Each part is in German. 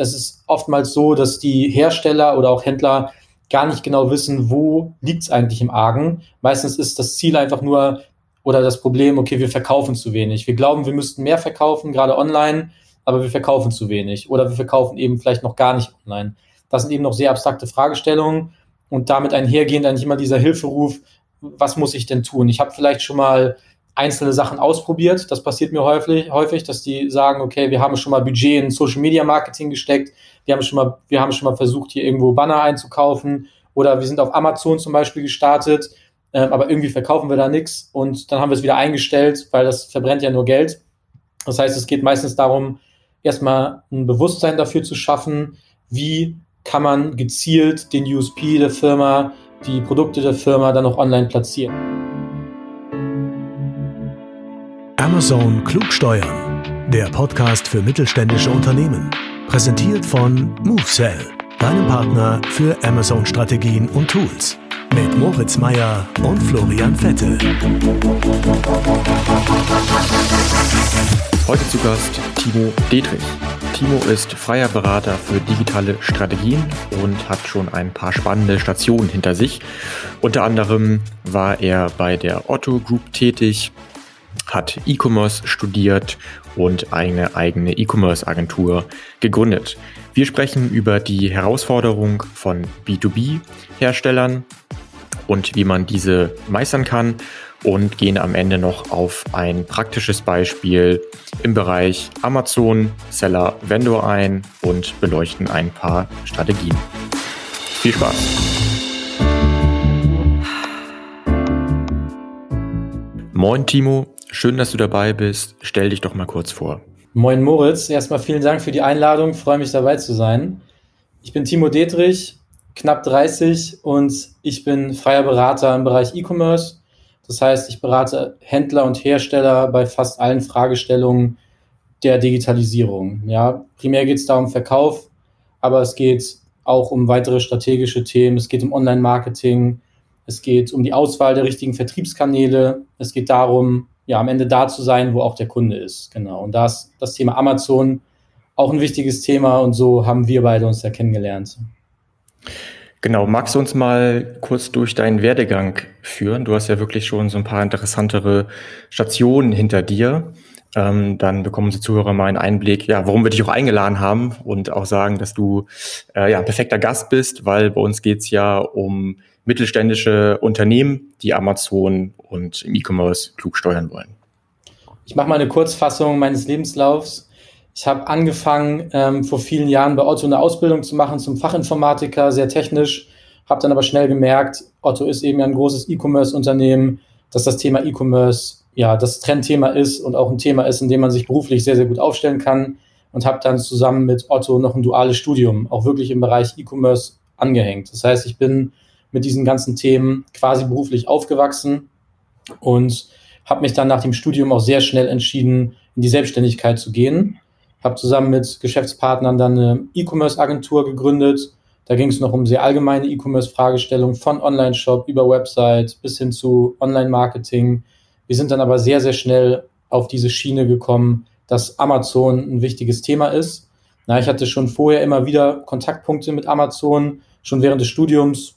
es ist oftmals so, dass die Hersteller oder auch Händler gar nicht genau wissen, wo liegt es eigentlich im Argen. Meistens ist das Ziel einfach nur oder das Problem, okay, wir verkaufen zu wenig. Wir glauben, wir müssten mehr verkaufen, gerade online, aber wir verkaufen zu wenig. Oder wir verkaufen eben vielleicht noch gar nicht online. Das sind eben noch sehr abstrakte Fragestellungen und damit einhergehend eigentlich immer dieser Hilferuf, was muss ich denn tun? Ich habe vielleicht schon mal einzelne Sachen ausprobiert. Das passiert mir häufig, häufig, dass die sagen, okay, wir haben schon mal Budget in Social Media Marketing gesteckt, wir haben schon mal, wir haben schon mal versucht, hier irgendwo Banner einzukaufen oder wir sind auf Amazon zum Beispiel gestartet, äh, aber irgendwie verkaufen wir da nichts und dann haben wir es wieder eingestellt, weil das verbrennt ja nur Geld. Das heißt, es geht meistens darum, erstmal ein Bewusstsein dafür zu schaffen, wie kann man gezielt den USP der Firma, die Produkte der Firma dann auch online platzieren. Amazon klug steuern. Der Podcast für mittelständische Unternehmen. Präsentiert von MoveSell, deinem Partner für Amazon-Strategien und Tools. Mit Moritz Meyer und Florian Vettel. Heute zu Gast Timo Dietrich. Timo ist freier Berater für digitale Strategien und hat schon ein paar spannende Stationen hinter sich. Unter anderem war er bei der Otto Group tätig, hat E-Commerce studiert und eine eigene E-Commerce-Agentur gegründet. Wir sprechen über die Herausforderung von B2B-Herstellern und wie man diese meistern kann und gehen am Ende noch auf ein praktisches Beispiel im Bereich Amazon Seller Vendor ein und beleuchten ein paar Strategien. Viel Spaß! Moin Timo, schön, dass du dabei bist. Stell dich doch mal kurz vor. Moin Moritz, erstmal vielen Dank für die Einladung, freue mich dabei zu sein. Ich bin Timo Dietrich, knapp 30 und ich bin freier Berater im Bereich E-Commerce das heißt, ich berate Händler und Hersteller bei fast allen Fragestellungen der Digitalisierung. Ja, primär geht es da um Verkauf, aber es geht auch um weitere strategische Themen. Es geht um Online-Marketing. Es geht um die Auswahl der richtigen Vertriebskanäle. Es geht darum, ja, am Ende da zu sein, wo auch der Kunde ist. Genau. Und da ist das Thema Amazon auch ein wichtiges Thema und so haben wir beide uns ja kennengelernt. Genau, magst du uns mal kurz durch deinen Werdegang führen? Du hast ja wirklich schon so ein paar interessantere Stationen hinter dir. Ähm, dann bekommen unsere Zuhörer mal einen Einblick, ja, warum wir dich auch eingeladen haben und auch sagen, dass du äh, ja, ein perfekter Gast bist, weil bei uns geht's ja um mittelständische Unternehmen, die Amazon und im E-Commerce klug steuern wollen. Ich mache mal eine Kurzfassung meines Lebenslaufs. Ich habe angefangen, ähm, vor vielen Jahren bei Otto eine Ausbildung zu machen zum Fachinformatiker, sehr technisch, habe dann aber schnell gemerkt, Otto ist eben ein großes E-Commerce-Unternehmen, dass das Thema E-Commerce ja das Trendthema ist und auch ein Thema ist, in dem man sich beruflich sehr, sehr gut aufstellen kann und habe dann zusammen mit Otto noch ein duales Studium, auch wirklich im Bereich E-Commerce angehängt. Das heißt, ich bin mit diesen ganzen Themen quasi beruflich aufgewachsen und habe mich dann nach dem Studium auch sehr schnell entschieden, in die Selbstständigkeit zu gehen habe zusammen mit Geschäftspartnern dann eine E-Commerce-Agentur gegründet. Da ging es noch um sehr allgemeine E-Commerce-Fragestellungen von Online-Shop über Website bis hin zu Online-Marketing. Wir sind dann aber sehr, sehr schnell auf diese Schiene gekommen, dass Amazon ein wichtiges Thema ist. Na, ich hatte schon vorher immer wieder Kontaktpunkte mit Amazon, schon während des Studiums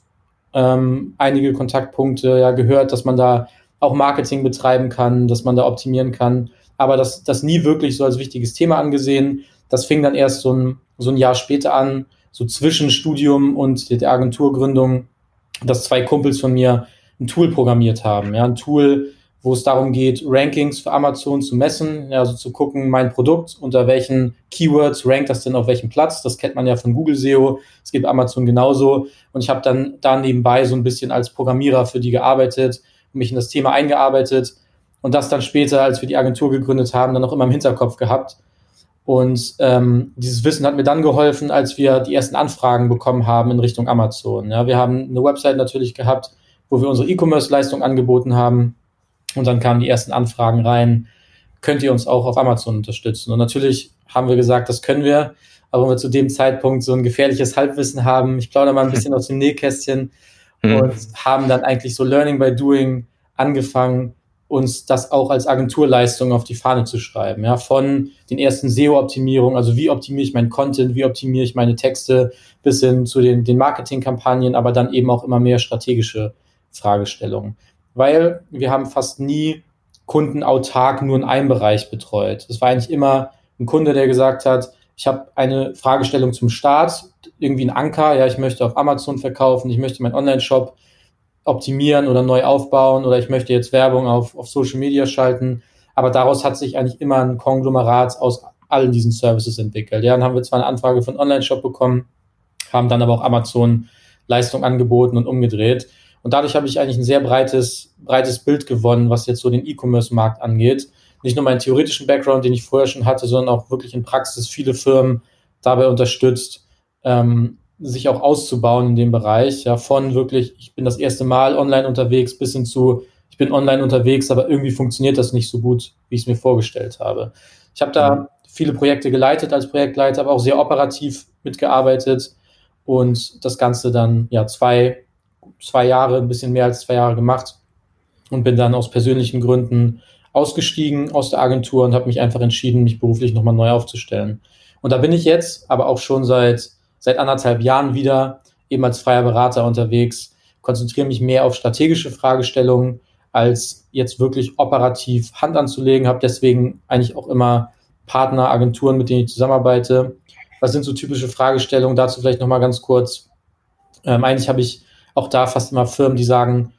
ähm, einige Kontaktpunkte ja, gehört, dass man da auch Marketing betreiben kann, dass man da optimieren kann aber das, das nie wirklich so als wichtiges Thema angesehen. Das fing dann erst so ein, so ein Jahr später an, so zwischen Studium und der Agenturgründung, dass zwei Kumpels von mir ein Tool programmiert haben. Ja, ein Tool, wo es darum geht, Rankings für Amazon zu messen, also zu gucken, mein Produkt, unter welchen Keywords rankt das denn auf welchem Platz. Das kennt man ja von Google SEO. Es gibt Amazon genauso. Und ich habe dann da nebenbei so ein bisschen als Programmierer für die gearbeitet, mich in das Thema eingearbeitet und das dann später, als wir die Agentur gegründet haben, dann auch immer im Hinterkopf gehabt. Und ähm, dieses Wissen hat mir dann geholfen, als wir die ersten Anfragen bekommen haben in Richtung Amazon. Ja, wir haben eine Website natürlich gehabt, wo wir unsere E-Commerce-Leistung angeboten haben. Und dann kamen die ersten Anfragen rein. Könnt ihr uns auch auf Amazon unterstützen? Und natürlich haben wir gesagt, das können wir. Aber wenn wir zu dem Zeitpunkt so ein gefährliches Halbwissen haben, ich plaudere mal ein bisschen aus dem Nähkästchen mhm. und haben dann eigentlich so Learning by Doing angefangen, uns das auch als Agenturleistung auf die Fahne zu schreiben. Ja, von den ersten SEO-Optimierungen, also wie optimiere ich meinen Content, wie optimiere ich meine Texte, bis hin zu den, den Marketingkampagnen, aber dann eben auch immer mehr strategische Fragestellungen. Weil wir haben fast nie Kunden autark nur in einem Bereich betreut. Es war eigentlich immer ein Kunde, der gesagt hat, ich habe eine Fragestellung zum Start, irgendwie ein Anker, ja, ich möchte auf Amazon verkaufen, ich möchte meinen Online-Shop optimieren oder neu aufbauen oder ich möchte jetzt Werbung auf, auf Social Media schalten. Aber daraus hat sich eigentlich immer ein Konglomerat aus allen diesen Services entwickelt. Ja, dann haben wir zwar eine Anfrage von Online-Shop bekommen, haben dann aber auch Amazon Leistung angeboten und umgedreht. Und dadurch habe ich eigentlich ein sehr breites, breites Bild gewonnen, was jetzt so den E-Commerce-Markt angeht. Nicht nur meinen theoretischen Background, den ich vorher schon hatte, sondern auch wirklich in Praxis viele Firmen dabei unterstützt, ähm, sich auch auszubauen in dem Bereich. Ja, von wirklich, ich bin das erste Mal online unterwegs, bis hin zu, ich bin online unterwegs, aber irgendwie funktioniert das nicht so gut, wie ich es mir vorgestellt habe. Ich habe da mhm. viele Projekte geleitet als Projektleiter, aber auch sehr operativ mitgearbeitet und das Ganze dann ja zwei, zwei Jahre, ein bisschen mehr als zwei Jahre gemacht und bin dann aus persönlichen Gründen ausgestiegen aus der Agentur und habe mich einfach entschieden, mich beruflich nochmal neu aufzustellen. Und da bin ich jetzt, aber auch schon seit seit anderthalb Jahren wieder eben als freier Berater unterwegs, konzentriere mich mehr auf strategische Fragestellungen, als jetzt wirklich operativ Hand anzulegen, habe deswegen eigentlich auch immer Partner, Agenturen, mit denen ich zusammenarbeite. Was sind so typische Fragestellungen? Dazu vielleicht nochmal ganz kurz. Ähm, eigentlich habe ich auch da fast immer Firmen, die sagen,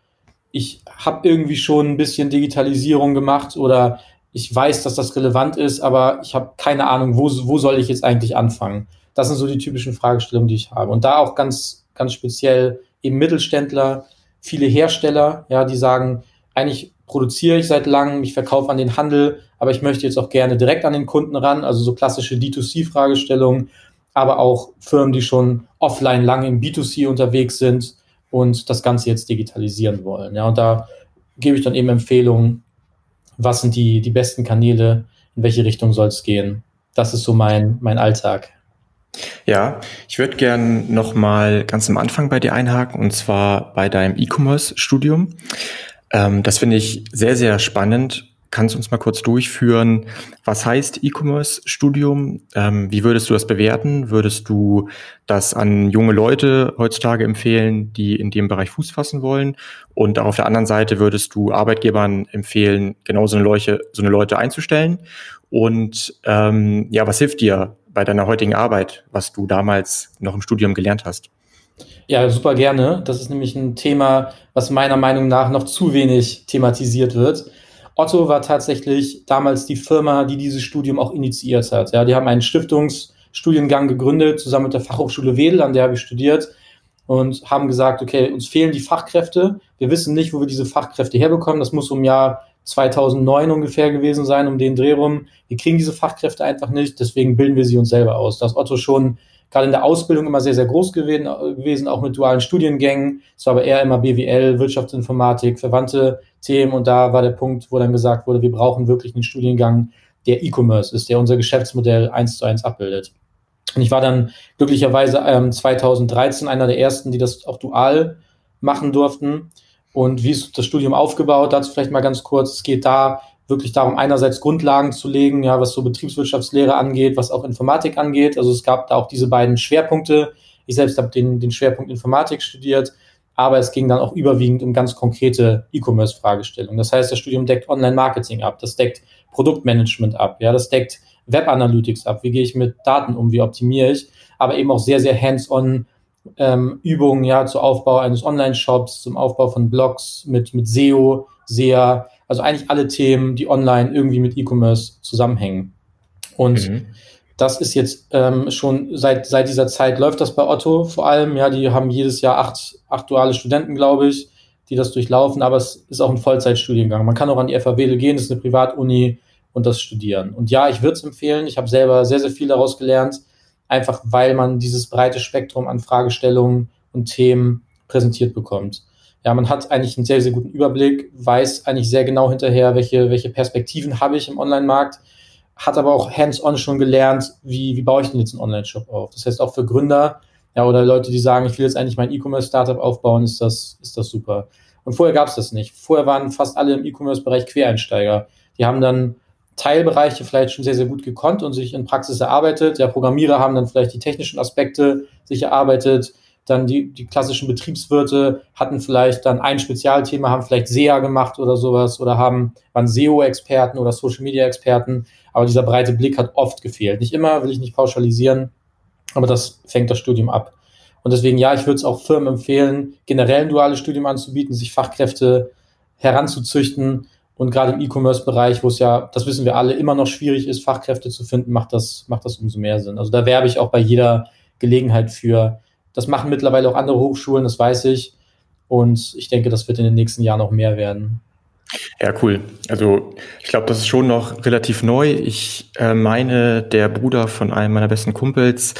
ich habe irgendwie schon ein bisschen Digitalisierung gemacht oder ich weiß, dass das relevant ist, aber ich habe keine Ahnung, wo, wo soll ich jetzt eigentlich anfangen? Das sind so die typischen Fragestellungen, die ich habe. Und da auch ganz, ganz speziell eben Mittelständler, viele Hersteller, ja, die sagen, eigentlich produziere ich seit langem, ich verkaufe an den Handel, aber ich möchte jetzt auch gerne direkt an den Kunden ran, also so klassische D2C-Fragestellungen, aber auch Firmen, die schon offline lange im B2C unterwegs sind und das Ganze jetzt digitalisieren wollen. Ja, und da gebe ich dann eben Empfehlungen, was sind die, die besten Kanäle, in welche Richtung soll es gehen. Das ist so mein, mein Alltag. Ja, ich würde gern noch mal ganz am Anfang bei dir einhaken und zwar bei deinem E-Commerce-Studium. Ähm, das finde ich sehr, sehr spannend. Kannst du uns mal kurz durchführen? Was heißt E-Commerce-Studium? Ähm, wie würdest du das bewerten? Würdest du das an junge Leute heutzutage empfehlen, die in dem Bereich Fuß fassen wollen? Und auch auf der anderen Seite würdest du Arbeitgebern empfehlen, genau so eine Leute, so eine Leute einzustellen? Und ähm, ja, was hilft dir bei deiner heutigen Arbeit, was du damals noch im Studium gelernt hast? Ja, super gerne. Das ist nämlich ein Thema, was meiner Meinung nach noch zu wenig thematisiert wird. Otto war tatsächlich damals die Firma, die dieses Studium auch initiiert hat. Ja, die haben einen Stiftungsstudiengang gegründet, zusammen mit der Fachhochschule Wedel, an der habe ich studiert, und haben gesagt, okay, uns fehlen die Fachkräfte. Wir wissen nicht, wo wir diese Fachkräfte herbekommen. Das muss um Jahr 2009 ungefähr gewesen sein, um den Dreh rum. Wir kriegen diese Fachkräfte einfach nicht, deswegen bilden wir sie uns selber aus. Das Otto schon gerade in der Ausbildung immer sehr, sehr groß gewesen, auch mit dualen Studiengängen. Es war aber eher immer BWL, Wirtschaftsinformatik, verwandte Themen. Und da war der Punkt, wo dann gesagt wurde, wir brauchen wirklich einen Studiengang, der E-Commerce ist, der unser Geschäftsmodell eins zu eins abbildet. Und ich war dann glücklicherweise ähm, 2013 einer der ersten, die das auch dual machen durften. Und wie ist das Studium aufgebaut? Dazu vielleicht mal ganz kurz. Es geht da wirklich darum, einerseits Grundlagen zu legen, ja, was so Betriebswirtschaftslehre angeht, was auch Informatik angeht. Also es gab da auch diese beiden Schwerpunkte. Ich selbst habe den, den Schwerpunkt Informatik studiert, aber es ging dann auch überwiegend um ganz konkrete E-Commerce-Fragestellungen. Das heißt, das Studium deckt Online-Marketing ab, das deckt Produktmanagement ab, ja, das deckt Web-Analytics ab. Wie gehe ich mit Daten um? Wie optimiere ich? Aber eben auch sehr, sehr hands-on ähm, Übungen ja zum Aufbau eines Online-Shops, zum Aufbau von Blogs mit, mit SEO, SEA, also eigentlich alle Themen, die online irgendwie mit E-Commerce zusammenhängen. Und mhm. das ist jetzt ähm, schon seit, seit dieser Zeit läuft das bei Otto vor allem. Ja, die haben jedes Jahr acht, acht duale Studenten, glaube ich, die das durchlaufen, aber es ist auch ein Vollzeitstudiengang. Man kann auch an die FAW gehen, das ist eine Privatuni und das studieren. Und ja, ich würde es empfehlen. Ich habe selber sehr, sehr viel daraus gelernt einfach weil man dieses breite Spektrum an Fragestellungen und Themen präsentiert bekommt. Ja, man hat eigentlich einen sehr, sehr guten Überblick, weiß eigentlich sehr genau hinterher, welche, welche Perspektiven habe ich im Online-Markt, hat aber auch hands-on schon gelernt, wie, wie baue ich denn jetzt einen Online-Shop auf. Das heißt, auch für Gründer ja, oder Leute, die sagen, ich will jetzt eigentlich mein E-Commerce-Startup aufbauen, ist das, ist das super. Und vorher gab es das nicht. Vorher waren fast alle im E-Commerce-Bereich Quereinsteiger. Die haben dann Teilbereiche vielleicht schon sehr, sehr gut gekonnt und sich in Praxis erarbeitet. Ja, Programmierer haben dann vielleicht die technischen Aspekte sich erarbeitet. Dann die, die klassischen Betriebswirte hatten vielleicht dann ein Spezialthema, haben vielleicht SEA gemacht oder sowas oder haben, waren SEO-Experten oder Social-Media-Experten. Aber dieser breite Blick hat oft gefehlt. Nicht immer, will ich nicht pauschalisieren, aber das fängt das Studium ab. Und deswegen, ja, ich würde es auch Firmen empfehlen, generell ein duales Studium anzubieten, sich Fachkräfte heranzuzüchten. Und gerade im E-Commerce-Bereich, wo es ja, das wissen wir alle, immer noch schwierig ist, Fachkräfte zu finden, macht das, macht das umso mehr Sinn. Also da werbe ich auch bei jeder Gelegenheit für. Das machen mittlerweile auch andere Hochschulen, das weiß ich. Und ich denke, das wird in den nächsten Jahren noch mehr werden. Ja, cool. Also ich glaube, das ist schon noch relativ neu. Ich äh, meine, der Bruder von einem meiner besten Kumpels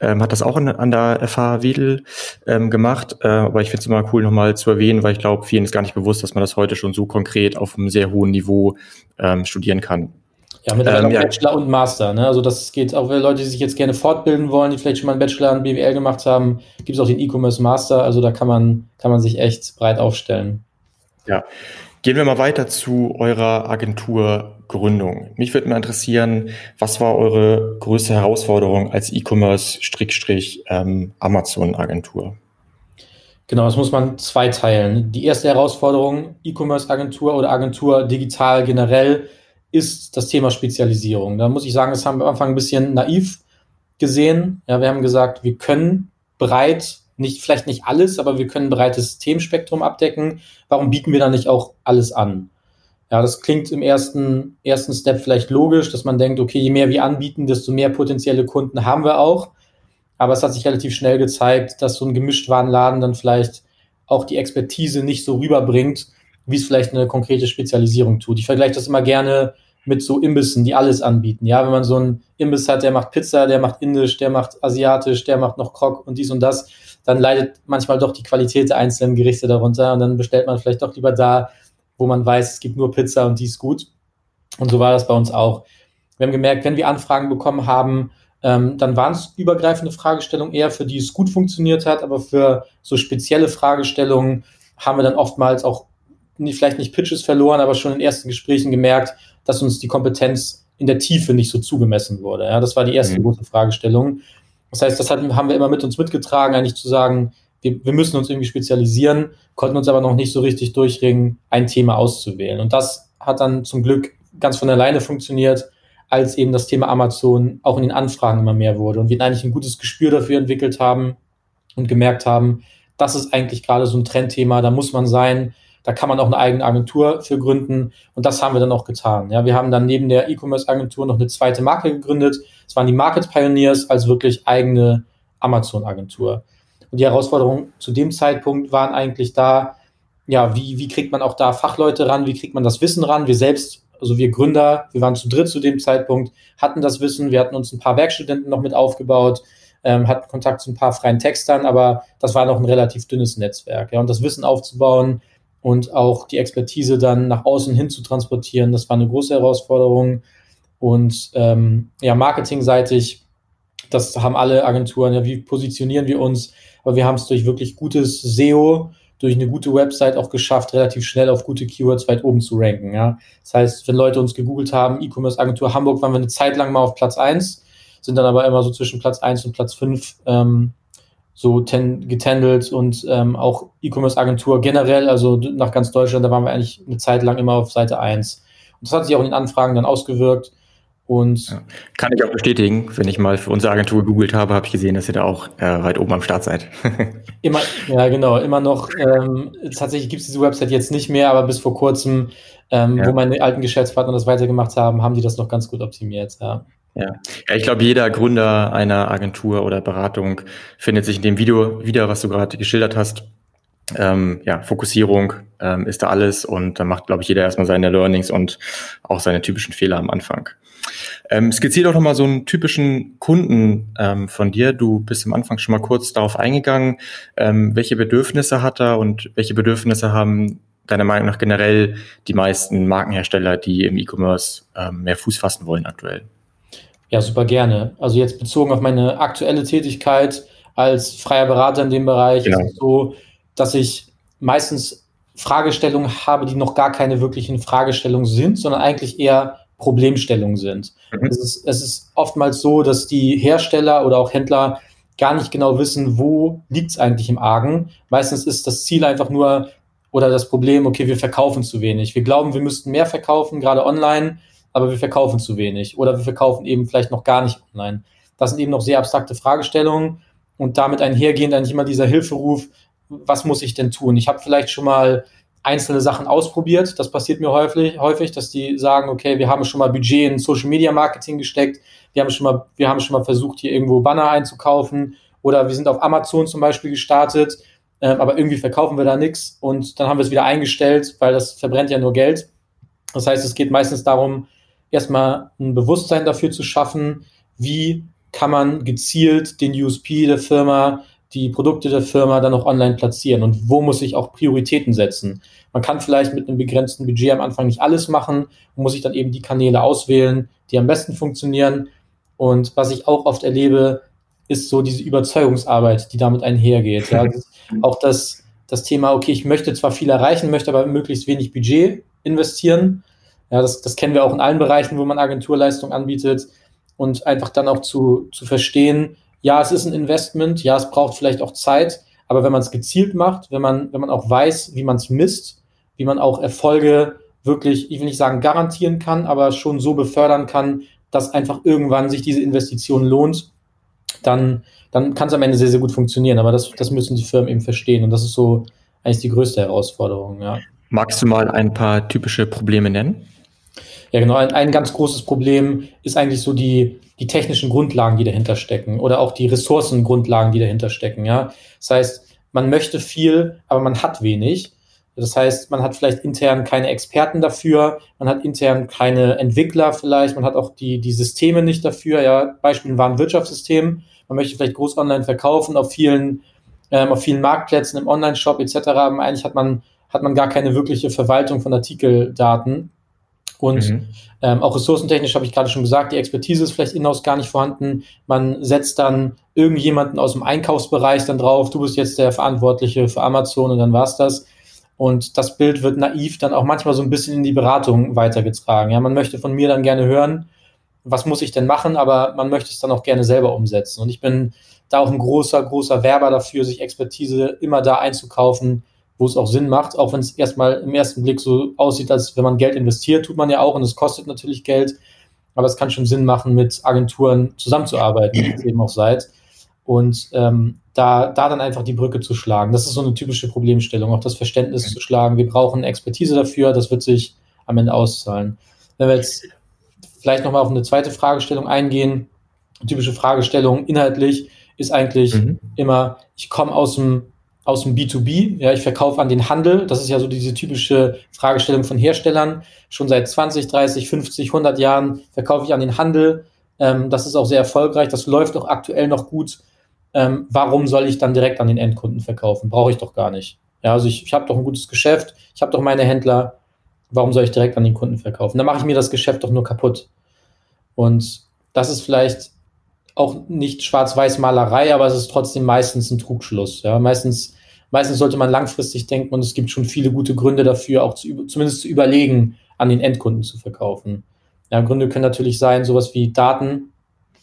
ähm, hat das auch an, an der FH Wedel ähm, gemacht. Äh, aber ich finde es immer cool, nochmal zu erwähnen, weil ich glaube, vielen ist gar nicht bewusst, dass man das heute schon so konkret auf einem sehr hohen Niveau ähm, studieren kann. Ja, mit ähm, ja. Bachelor und Master. Ne? Also das geht auch für Leute, die sich jetzt gerne fortbilden wollen, die vielleicht schon mal einen Bachelor in BWL gemacht haben, gibt es auch den E-Commerce Master. Also da kann man, kann man sich echt breit aufstellen. Ja, Gehen wir mal weiter zu eurer Agenturgründung. Mich würde mal interessieren, was war eure größte Herausforderung als E-Commerce-Amazon-Agentur? Ähm, genau, das muss man zweiteilen. Die erste Herausforderung, E-Commerce-Agentur oder Agentur digital generell, ist das Thema Spezialisierung. Da muss ich sagen, das haben wir am Anfang ein bisschen naiv gesehen. Ja, wir haben gesagt, wir können breit nicht, vielleicht nicht alles, aber wir können ein breites Themenspektrum abdecken. Warum bieten wir da nicht auch alles an? Ja, das klingt im ersten, ersten Step vielleicht logisch, dass man denkt, okay, je mehr wir anbieten, desto mehr potenzielle Kunden haben wir auch. Aber es hat sich relativ schnell gezeigt, dass so ein Gemischtwarenladen dann vielleicht auch die Expertise nicht so rüberbringt, wie es vielleicht eine konkrete Spezialisierung tut. Ich vergleiche das immer gerne mit so Imbissen, die alles anbieten. Ja, wenn man so einen Imbiss hat, der macht Pizza, der macht Indisch, der macht Asiatisch, der macht noch Krok und dies und das, dann leidet manchmal doch die Qualität der einzelnen Gerichte darunter und dann bestellt man vielleicht doch lieber da, wo man weiß, es gibt nur Pizza und die ist gut. Und so war das bei uns auch. Wir haben gemerkt, wenn wir Anfragen bekommen haben, ähm, dann waren es übergreifende Fragestellungen eher, für die es gut funktioniert hat, aber für so spezielle Fragestellungen haben wir dann oftmals auch nicht, vielleicht nicht Pitches verloren, aber schon in ersten Gesprächen gemerkt, dass uns die Kompetenz in der Tiefe nicht so zugemessen wurde. Ja, das war die erste mhm. große Fragestellung. Das heißt, das hatten, haben wir immer mit uns mitgetragen, eigentlich zu sagen, wir, wir müssen uns irgendwie spezialisieren, konnten uns aber noch nicht so richtig durchringen, ein Thema auszuwählen. Und das hat dann zum Glück ganz von alleine funktioniert, als eben das Thema Amazon auch in den Anfragen immer mehr wurde und wir eigentlich ein gutes Gespür dafür entwickelt haben und gemerkt haben, das ist eigentlich gerade so ein Trendthema, da muss man sein, da kann man auch eine eigene Agentur für gründen. Und das haben wir dann auch getan. Ja, wir haben dann neben der E-Commerce-Agentur noch eine zweite Marke gegründet. Das waren die Market Pioneers als wirklich eigene Amazon-Agentur. Und die Herausforderungen zu dem Zeitpunkt waren eigentlich da, ja, wie, wie kriegt man auch da Fachleute ran? Wie kriegt man das Wissen ran? Wir selbst, also wir Gründer, wir waren zu dritt zu dem Zeitpunkt, hatten das Wissen. Wir hatten uns ein paar Werkstudenten noch mit aufgebaut, ähm, hatten Kontakt zu ein paar freien Textern, aber das war noch ein relativ dünnes Netzwerk. Ja, und das Wissen aufzubauen, und auch die Expertise dann nach außen hin zu transportieren. Das war eine große Herausforderung. Und ähm, ja, marketingseitig, das haben alle Agenturen, ja, wie positionieren wir uns? Aber wir haben es durch wirklich gutes SEO, durch eine gute Website auch geschafft, relativ schnell auf gute Keywords weit oben zu ranken. Ja? Das heißt, wenn Leute uns gegoogelt haben, E-Commerce-Agentur Hamburg, waren wir eine Zeit lang mal auf Platz eins, sind dann aber immer so zwischen Platz eins und Platz fünf ähm, so ten, getendelt und ähm, auch E-Commerce-Agentur generell, also nach ganz Deutschland, da waren wir eigentlich eine Zeit lang immer auf Seite 1. Und das hat sich auch in den Anfragen dann ausgewirkt. Und ja, kann ich auch bestätigen, wenn ich mal für unsere Agentur gegoogelt habe, habe ich gesehen, dass ihr da auch äh, weit oben am Start seid. immer, ja, genau, immer noch. Ähm, tatsächlich gibt es diese Website jetzt nicht mehr, aber bis vor kurzem, ähm, ja. wo meine alten Geschäftspartner das weitergemacht haben, haben die das noch ganz gut optimiert. Ja. Ja. ja, ich glaube, jeder Gründer einer Agentur oder Beratung findet sich in dem Video wieder, was du gerade geschildert hast. Ähm, ja, Fokussierung ähm, ist da alles und da macht, glaube ich, jeder erstmal seine Learnings und auch seine typischen Fehler am Anfang. Ähm, skizzier doch nochmal so einen typischen Kunden ähm, von dir. Du bist am Anfang schon mal kurz darauf eingegangen. Ähm, welche Bedürfnisse hat er und welche Bedürfnisse haben deiner Meinung nach generell die meisten Markenhersteller, die im E-Commerce ähm, mehr Fuß fassen wollen aktuell? Ja, super gerne. Also jetzt bezogen auf meine aktuelle Tätigkeit als freier Berater in dem Bereich genau. ist es so, dass ich meistens Fragestellungen habe, die noch gar keine wirklichen Fragestellungen sind, sondern eigentlich eher Problemstellungen sind. Mhm. Es, ist, es ist oftmals so, dass die Hersteller oder auch Händler gar nicht genau wissen, wo liegt es eigentlich im Argen. Meistens ist das Ziel einfach nur oder das Problem, okay, wir verkaufen zu wenig. Wir glauben, wir müssten mehr verkaufen, gerade online, aber wir verkaufen zu wenig. Oder wir verkaufen eben vielleicht noch gar nicht online. Das sind eben noch sehr abstrakte Fragestellungen und damit einhergehend eigentlich immer dieser Hilferuf, was muss ich denn tun? Ich habe vielleicht schon mal einzelne Sachen ausprobiert. Das passiert mir häufig, häufig, dass die sagen, okay, wir haben schon mal Budget in Social Media Marketing gesteckt, wir haben schon mal, wir haben schon mal versucht, hier irgendwo Banner einzukaufen oder wir sind auf Amazon zum Beispiel gestartet, äh, aber irgendwie verkaufen wir da nichts und dann haben wir es wieder eingestellt, weil das verbrennt ja nur Geld. Das heißt, es geht meistens darum, erstmal ein Bewusstsein dafür zu schaffen, wie kann man gezielt den USP der Firma, die Produkte der Firma dann auch online platzieren und wo muss ich auch Prioritäten setzen. Man kann vielleicht mit einem begrenzten Budget am Anfang nicht alles machen und muss sich dann eben die Kanäle auswählen, die am besten funktionieren. Und was ich auch oft erlebe, ist so diese Überzeugungsarbeit, die damit einhergeht. Ja. auch das, das Thema, okay, ich möchte zwar viel erreichen, möchte aber möglichst wenig Budget investieren. Ja, das, das kennen wir auch in allen Bereichen, wo man Agenturleistung anbietet. Und einfach dann auch zu, zu verstehen, ja, es ist ein Investment, ja, es braucht vielleicht auch Zeit, aber wenn man es gezielt macht, wenn man, wenn man auch weiß, wie man es misst, wie man auch Erfolge wirklich, ich will nicht sagen garantieren kann, aber schon so befördern kann, dass einfach irgendwann sich diese Investition lohnt, dann, dann kann es am Ende sehr, sehr gut funktionieren. Aber das, das müssen die Firmen eben verstehen. Und das ist so eigentlich die größte Herausforderung, ja. Magst du mal ein paar typische Probleme nennen? Ja, genau. Ein, ein ganz großes Problem ist eigentlich so die, die technischen Grundlagen, die dahinter stecken oder auch die Ressourcengrundlagen, die dahinter stecken. Ja, das heißt, man möchte viel, aber man hat wenig. Das heißt, man hat vielleicht intern keine Experten dafür, man hat intern keine Entwickler vielleicht, man hat auch die, die Systeme nicht dafür. Ja, Beispiel war ein Wirtschaftssystem. Man möchte vielleicht groß online verkaufen auf vielen, ähm, auf vielen Marktplätzen im Online-Shop etc. Eigentlich hat man, hat man gar keine wirkliche Verwaltung von Artikeldaten. Und mhm. ähm, auch ressourcentechnisch habe ich gerade schon gesagt, die Expertise ist vielleicht in-house gar nicht vorhanden. Man setzt dann irgendjemanden aus dem Einkaufsbereich dann drauf, du bist jetzt der Verantwortliche für Amazon und dann war's das. Und das Bild wird naiv dann auch manchmal so ein bisschen in die Beratung weitergetragen. Ja, man möchte von mir dann gerne hören, was muss ich denn machen, aber man möchte es dann auch gerne selber umsetzen. Und ich bin da auch ein großer, großer Werber dafür, sich Expertise immer da einzukaufen, wo es auch Sinn macht, auch wenn es erstmal im ersten Blick so aussieht, als wenn man Geld investiert, tut man ja auch und es kostet natürlich Geld, aber es kann schon Sinn machen, mit Agenturen zusammenzuarbeiten, wie es eben auch seid. Und ähm, da, da dann einfach die Brücke zu schlagen. Das ist so eine typische Problemstellung, auch das Verständnis zu schlagen. Wir brauchen Expertise dafür, das wird sich am Ende auszahlen. Wenn wir jetzt vielleicht nochmal auf eine zweite Fragestellung eingehen, typische Fragestellung inhaltlich ist eigentlich mhm. immer, ich komme aus dem aus dem B2B. Ja, ich verkaufe an den Handel. Das ist ja so diese typische Fragestellung von Herstellern. Schon seit 20, 30, 50, 100 Jahren verkaufe ich an den Handel. Ähm, das ist auch sehr erfolgreich. Das läuft auch aktuell noch gut. Ähm, warum soll ich dann direkt an den Endkunden verkaufen? Brauche ich doch gar nicht. Ja, also ich, ich habe doch ein gutes Geschäft. Ich habe doch meine Händler. Warum soll ich direkt an den Kunden verkaufen? Dann mache ich mir das Geschäft doch nur kaputt. Und das ist vielleicht auch nicht Schwarz-Weiß-Malerei, aber es ist trotzdem meistens ein Trugschluss. Ja, meistens, meistens sollte man langfristig denken und es gibt schon viele gute Gründe dafür, auch zu, zumindest zu überlegen, an den Endkunden zu verkaufen. Ja, Gründe können natürlich sein, sowas wie Daten.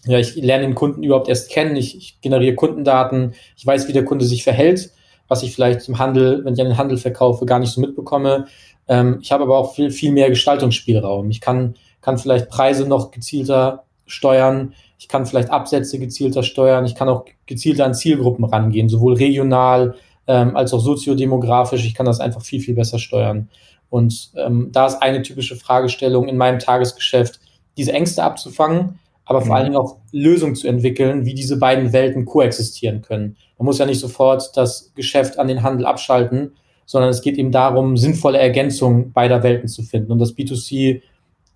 Ja, ich lerne den Kunden überhaupt erst kennen. Ich, ich generiere Kundendaten. Ich weiß, wie der Kunde sich verhält, was ich vielleicht im Handel, wenn ich an den Handel verkaufe, gar nicht so mitbekomme. Ähm, ich habe aber auch viel, viel mehr Gestaltungsspielraum. Ich kann, kann vielleicht Preise noch gezielter steuern. Ich kann vielleicht Absätze gezielter steuern. Ich kann auch gezielter an Zielgruppen rangehen, sowohl regional ähm, als auch soziodemografisch. Ich kann das einfach viel, viel besser steuern. Und ähm, da ist eine typische Fragestellung in meinem Tagesgeschäft, diese Ängste abzufangen, aber vor mhm. allen Dingen auch Lösungen zu entwickeln, wie diese beiden Welten koexistieren können. Man muss ja nicht sofort das Geschäft an den Handel abschalten, sondern es geht eben darum, sinnvolle Ergänzungen beider Welten zu finden. Und das B2C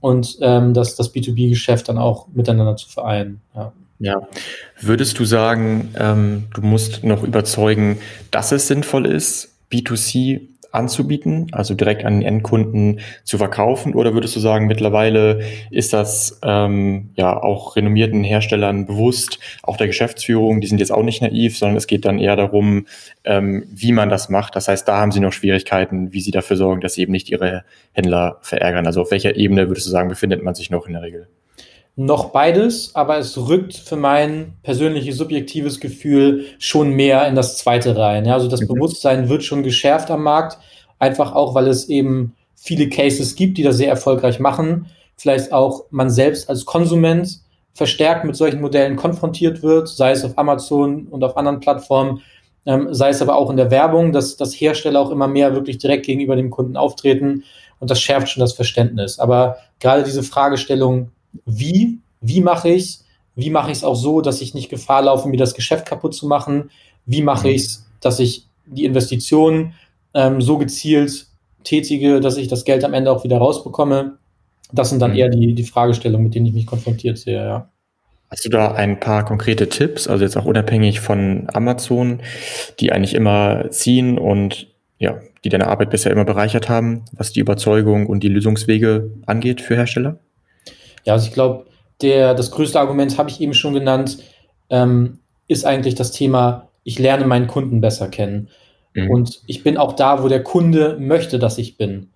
und ähm, das, das B2B-Geschäft dann auch miteinander zu vereinen. Ja. ja. Würdest du sagen, ähm, du musst noch überzeugen, dass es sinnvoll ist, B2C anzubieten, also direkt an den Endkunden zu verkaufen? Oder würdest du sagen, mittlerweile ist das ähm, ja auch renommierten Herstellern bewusst, auch der Geschäftsführung, die sind jetzt auch nicht naiv, sondern es geht dann eher darum, ähm, wie man das macht. Das heißt, da haben sie noch Schwierigkeiten, wie sie dafür sorgen, dass sie eben nicht ihre Händler verärgern. Also auf welcher Ebene würdest du sagen, befindet man sich noch in der Regel? Noch beides, aber es rückt für mein persönliches subjektives Gefühl schon mehr in das zweite rein. Ja, also das mhm. Bewusstsein wird schon geschärft am Markt, einfach auch, weil es eben viele Cases gibt, die das sehr erfolgreich machen. Vielleicht auch man selbst als Konsument verstärkt mit solchen Modellen konfrontiert wird, sei es auf Amazon und auf anderen Plattformen, ähm, sei es aber auch in der Werbung, dass, dass Hersteller auch immer mehr wirklich direkt gegenüber dem Kunden auftreten und das schärft schon das Verständnis. Aber gerade diese Fragestellung, wie, wie mache ich es, wie mache ich es auch so, dass ich nicht Gefahr laufe, mir das Geschäft kaputt zu machen, wie mache mhm. ich es, dass ich die Investitionen ähm, so gezielt tätige, dass ich das Geld am Ende auch wieder rausbekomme. Das sind dann mhm. eher die, die Fragestellungen, mit denen ich mich konfrontiert sehe, ja. Hast du da ein paar konkrete Tipps, also jetzt auch unabhängig von Amazon, die eigentlich immer ziehen und ja, die deine Arbeit bisher immer bereichert haben, was die Überzeugung und die Lösungswege angeht für Hersteller? Ja, also ich glaube, der, das größte Argument habe ich eben schon genannt, ähm, ist eigentlich das Thema, ich lerne meinen Kunden besser kennen. Mhm. Und ich bin auch da, wo der Kunde möchte, dass ich bin.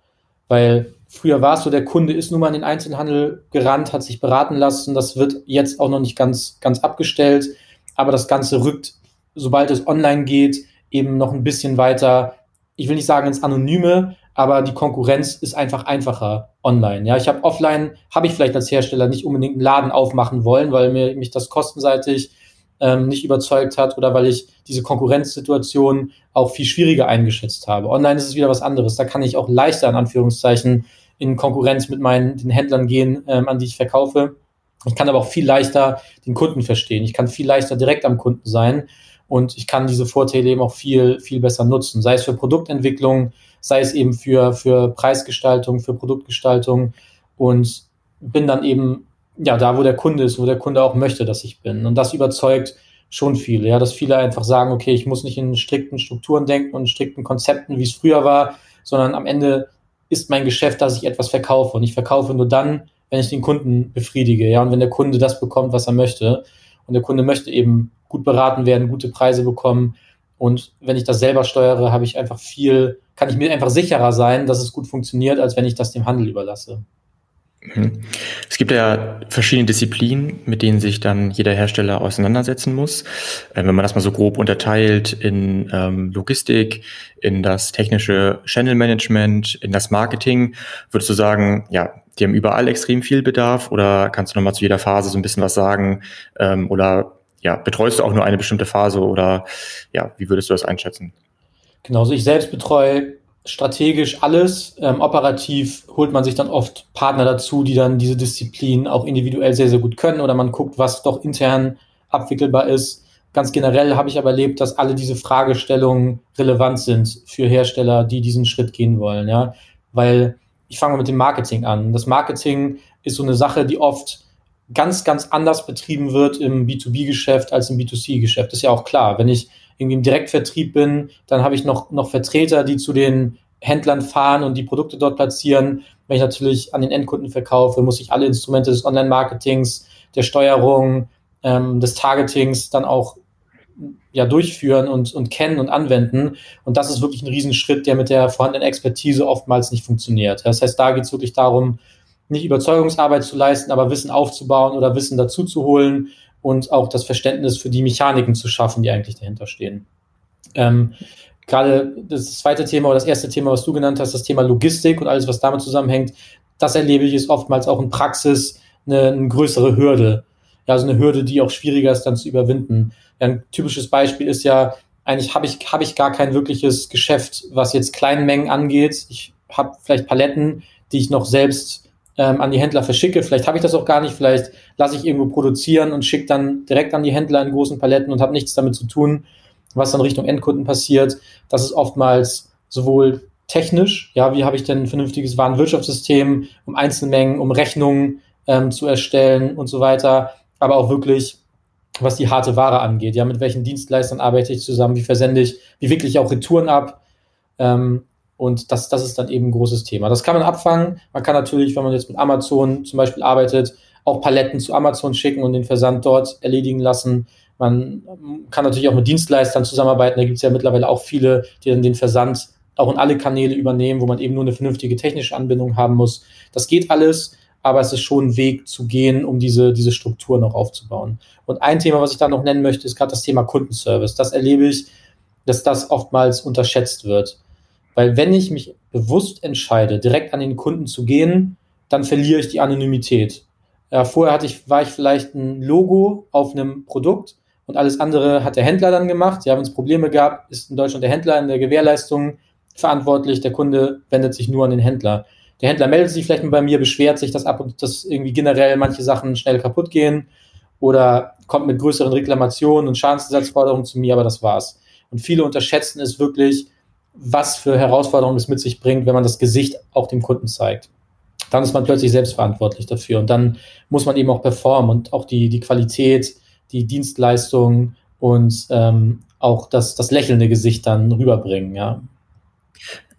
Weil früher war es so, der Kunde ist nun mal in den Einzelhandel gerannt, hat sich beraten lassen. Das wird jetzt auch noch nicht ganz, ganz abgestellt. Aber das Ganze rückt, sobald es online geht, eben noch ein bisschen weiter, ich will nicht sagen ins Anonyme, aber die Konkurrenz ist einfach einfacher online. Ja, ich habe offline, habe ich vielleicht als Hersteller nicht unbedingt einen Laden aufmachen wollen, weil mir, mich das kostenseitig ähm, nicht überzeugt hat oder weil ich diese Konkurrenzsituation auch viel schwieriger eingeschätzt habe. Online ist es wieder was anderes. Da kann ich auch leichter, in Anführungszeichen, in Konkurrenz mit meinen den Händlern gehen, ähm, an die ich verkaufe. Ich kann aber auch viel leichter den Kunden verstehen. Ich kann viel leichter direkt am Kunden sein und ich kann diese Vorteile eben auch viel, viel besser nutzen. Sei es für Produktentwicklung, sei es eben für, für Preisgestaltung, für Produktgestaltung und bin dann eben ja da, wo der Kunde ist, wo der Kunde auch möchte, dass ich bin. Und das überzeugt schon viele, ja, dass viele einfach sagen, okay, ich muss nicht in strikten Strukturen denken und strikten Konzepten, wie es früher war, sondern am Ende ist mein Geschäft, dass ich etwas verkaufe. Und ich verkaufe nur dann, wenn ich den Kunden befriedige, ja, und wenn der Kunde das bekommt, was er möchte. Und der Kunde möchte eben gut beraten werden, gute Preise bekommen. Und wenn ich das selber steuere, habe ich einfach viel kann ich mir einfach sicherer sein, dass es gut funktioniert, als wenn ich das dem Handel überlasse. Mhm. Es gibt ja verschiedene Disziplinen, mit denen sich dann jeder Hersteller auseinandersetzen muss. Äh, wenn man das mal so grob unterteilt in ähm, Logistik, in das technische Channel Management, in das Marketing, würdest du sagen, ja, die haben überall extrem viel Bedarf oder kannst du nochmal zu jeder Phase so ein bisschen was sagen? Ähm, oder ja, betreust du auch nur eine bestimmte Phase oder ja, wie würdest du das einschätzen? Genauso, ich selbst betreue strategisch alles. Ähm, operativ holt man sich dann oft Partner dazu, die dann diese Disziplin auch individuell sehr, sehr gut können oder man guckt, was doch intern abwickelbar ist. Ganz generell habe ich aber erlebt, dass alle diese Fragestellungen relevant sind für Hersteller, die diesen Schritt gehen wollen. Ja, weil ich fange mal mit dem Marketing an. Das Marketing ist so eine Sache, die oft ganz, ganz anders betrieben wird im B2B-Geschäft als im B2C-Geschäft. Ist ja auch klar. Wenn ich irgendwie im Direktvertrieb bin, dann habe ich noch, noch Vertreter, die zu den Händlern fahren und die Produkte dort platzieren. Wenn ich natürlich an den Endkunden verkaufe, muss ich alle Instrumente des Online-Marketings, der Steuerung, ähm, des Targetings dann auch ja, durchführen und, und kennen und anwenden. Und das ist wirklich ein Riesenschritt, der mit der vorhandenen Expertise oftmals nicht funktioniert. Das heißt, da geht es wirklich darum, nicht Überzeugungsarbeit zu leisten, aber Wissen aufzubauen oder Wissen dazu zu holen und auch das Verständnis für die Mechaniken zu schaffen, die eigentlich dahinter stehen. Ähm, gerade das zweite Thema oder das erste Thema, was du genannt hast, das Thema Logistik und alles, was damit zusammenhängt, das erlebe ich ist oftmals auch in Praxis eine, eine größere Hürde. Ja, also eine Hürde, die auch schwieriger ist dann zu überwinden. Ja, ein typisches Beispiel ist ja, eigentlich habe ich, habe ich gar kein wirkliches Geschäft, was jetzt Kleinmengen angeht. Ich habe vielleicht Paletten, die ich noch selbst ähm, an die Händler verschicke. Vielleicht habe ich das auch gar nicht, vielleicht lasse ich irgendwo produzieren und schicke dann direkt an die Händler in großen Paletten und habe nichts damit zu tun, was dann Richtung Endkunden passiert. Das ist oftmals sowohl technisch, ja, wie habe ich denn ein vernünftiges Warenwirtschaftssystem, um Einzelmengen, um Rechnungen ähm, zu erstellen und so weiter, aber auch wirklich, was die harte Ware angeht, ja, mit welchen Dienstleistern arbeite ich zusammen, wie versende ich, wie wickle ich auch Retouren ab, ähm, Und das, das ist dann eben ein großes Thema. Das kann man abfangen. Man kann natürlich, wenn man jetzt mit Amazon zum Beispiel arbeitet, auch Paletten zu Amazon schicken und den Versand dort erledigen lassen. Man kann natürlich auch mit Dienstleistern zusammenarbeiten. Da gibt es ja mittlerweile auch viele, die dann den Versand auch in alle Kanäle übernehmen, wo man eben nur eine vernünftige technische Anbindung haben muss. Das geht alles, aber es ist schon ein Weg zu gehen, um diese, diese Struktur noch aufzubauen. Und ein Thema, was ich da noch nennen möchte, ist gerade das Thema Kundenservice. Das erlebe ich, dass das oftmals unterschätzt wird. Weil wenn ich mich bewusst entscheide, direkt an den Kunden zu gehen, dann verliere ich die Anonymität. Ja, vorher hatte ich, war ich vielleicht ein Logo auf einem Produkt und alles andere hat der Händler dann gemacht. Ja, wenn es Probleme gab, ist in Deutschland der Händler in der Gewährleistung verantwortlich. Der Kunde wendet sich nur an den Händler. Der Händler meldet sich vielleicht mal bei mir, beschwert sich, dass ab dass irgendwie generell manche Sachen schnell kaputt gehen oder kommt mit größeren Reklamationen und Schadensersatzforderungen zu mir, aber das war's. Und viele unterschätzen es wirklich, was für Herausforderungen es mit sich bringt, wenn man das Gesicht auch dem Kunden zeigt. Dann ist man plötzlich selbstverantwortlich dafür und dann muss man eben auch performen und auch die, die Qualität, die Dienstleistung und ähm, auch das, das lächelnde Gesicht dann rüberbringen, ja.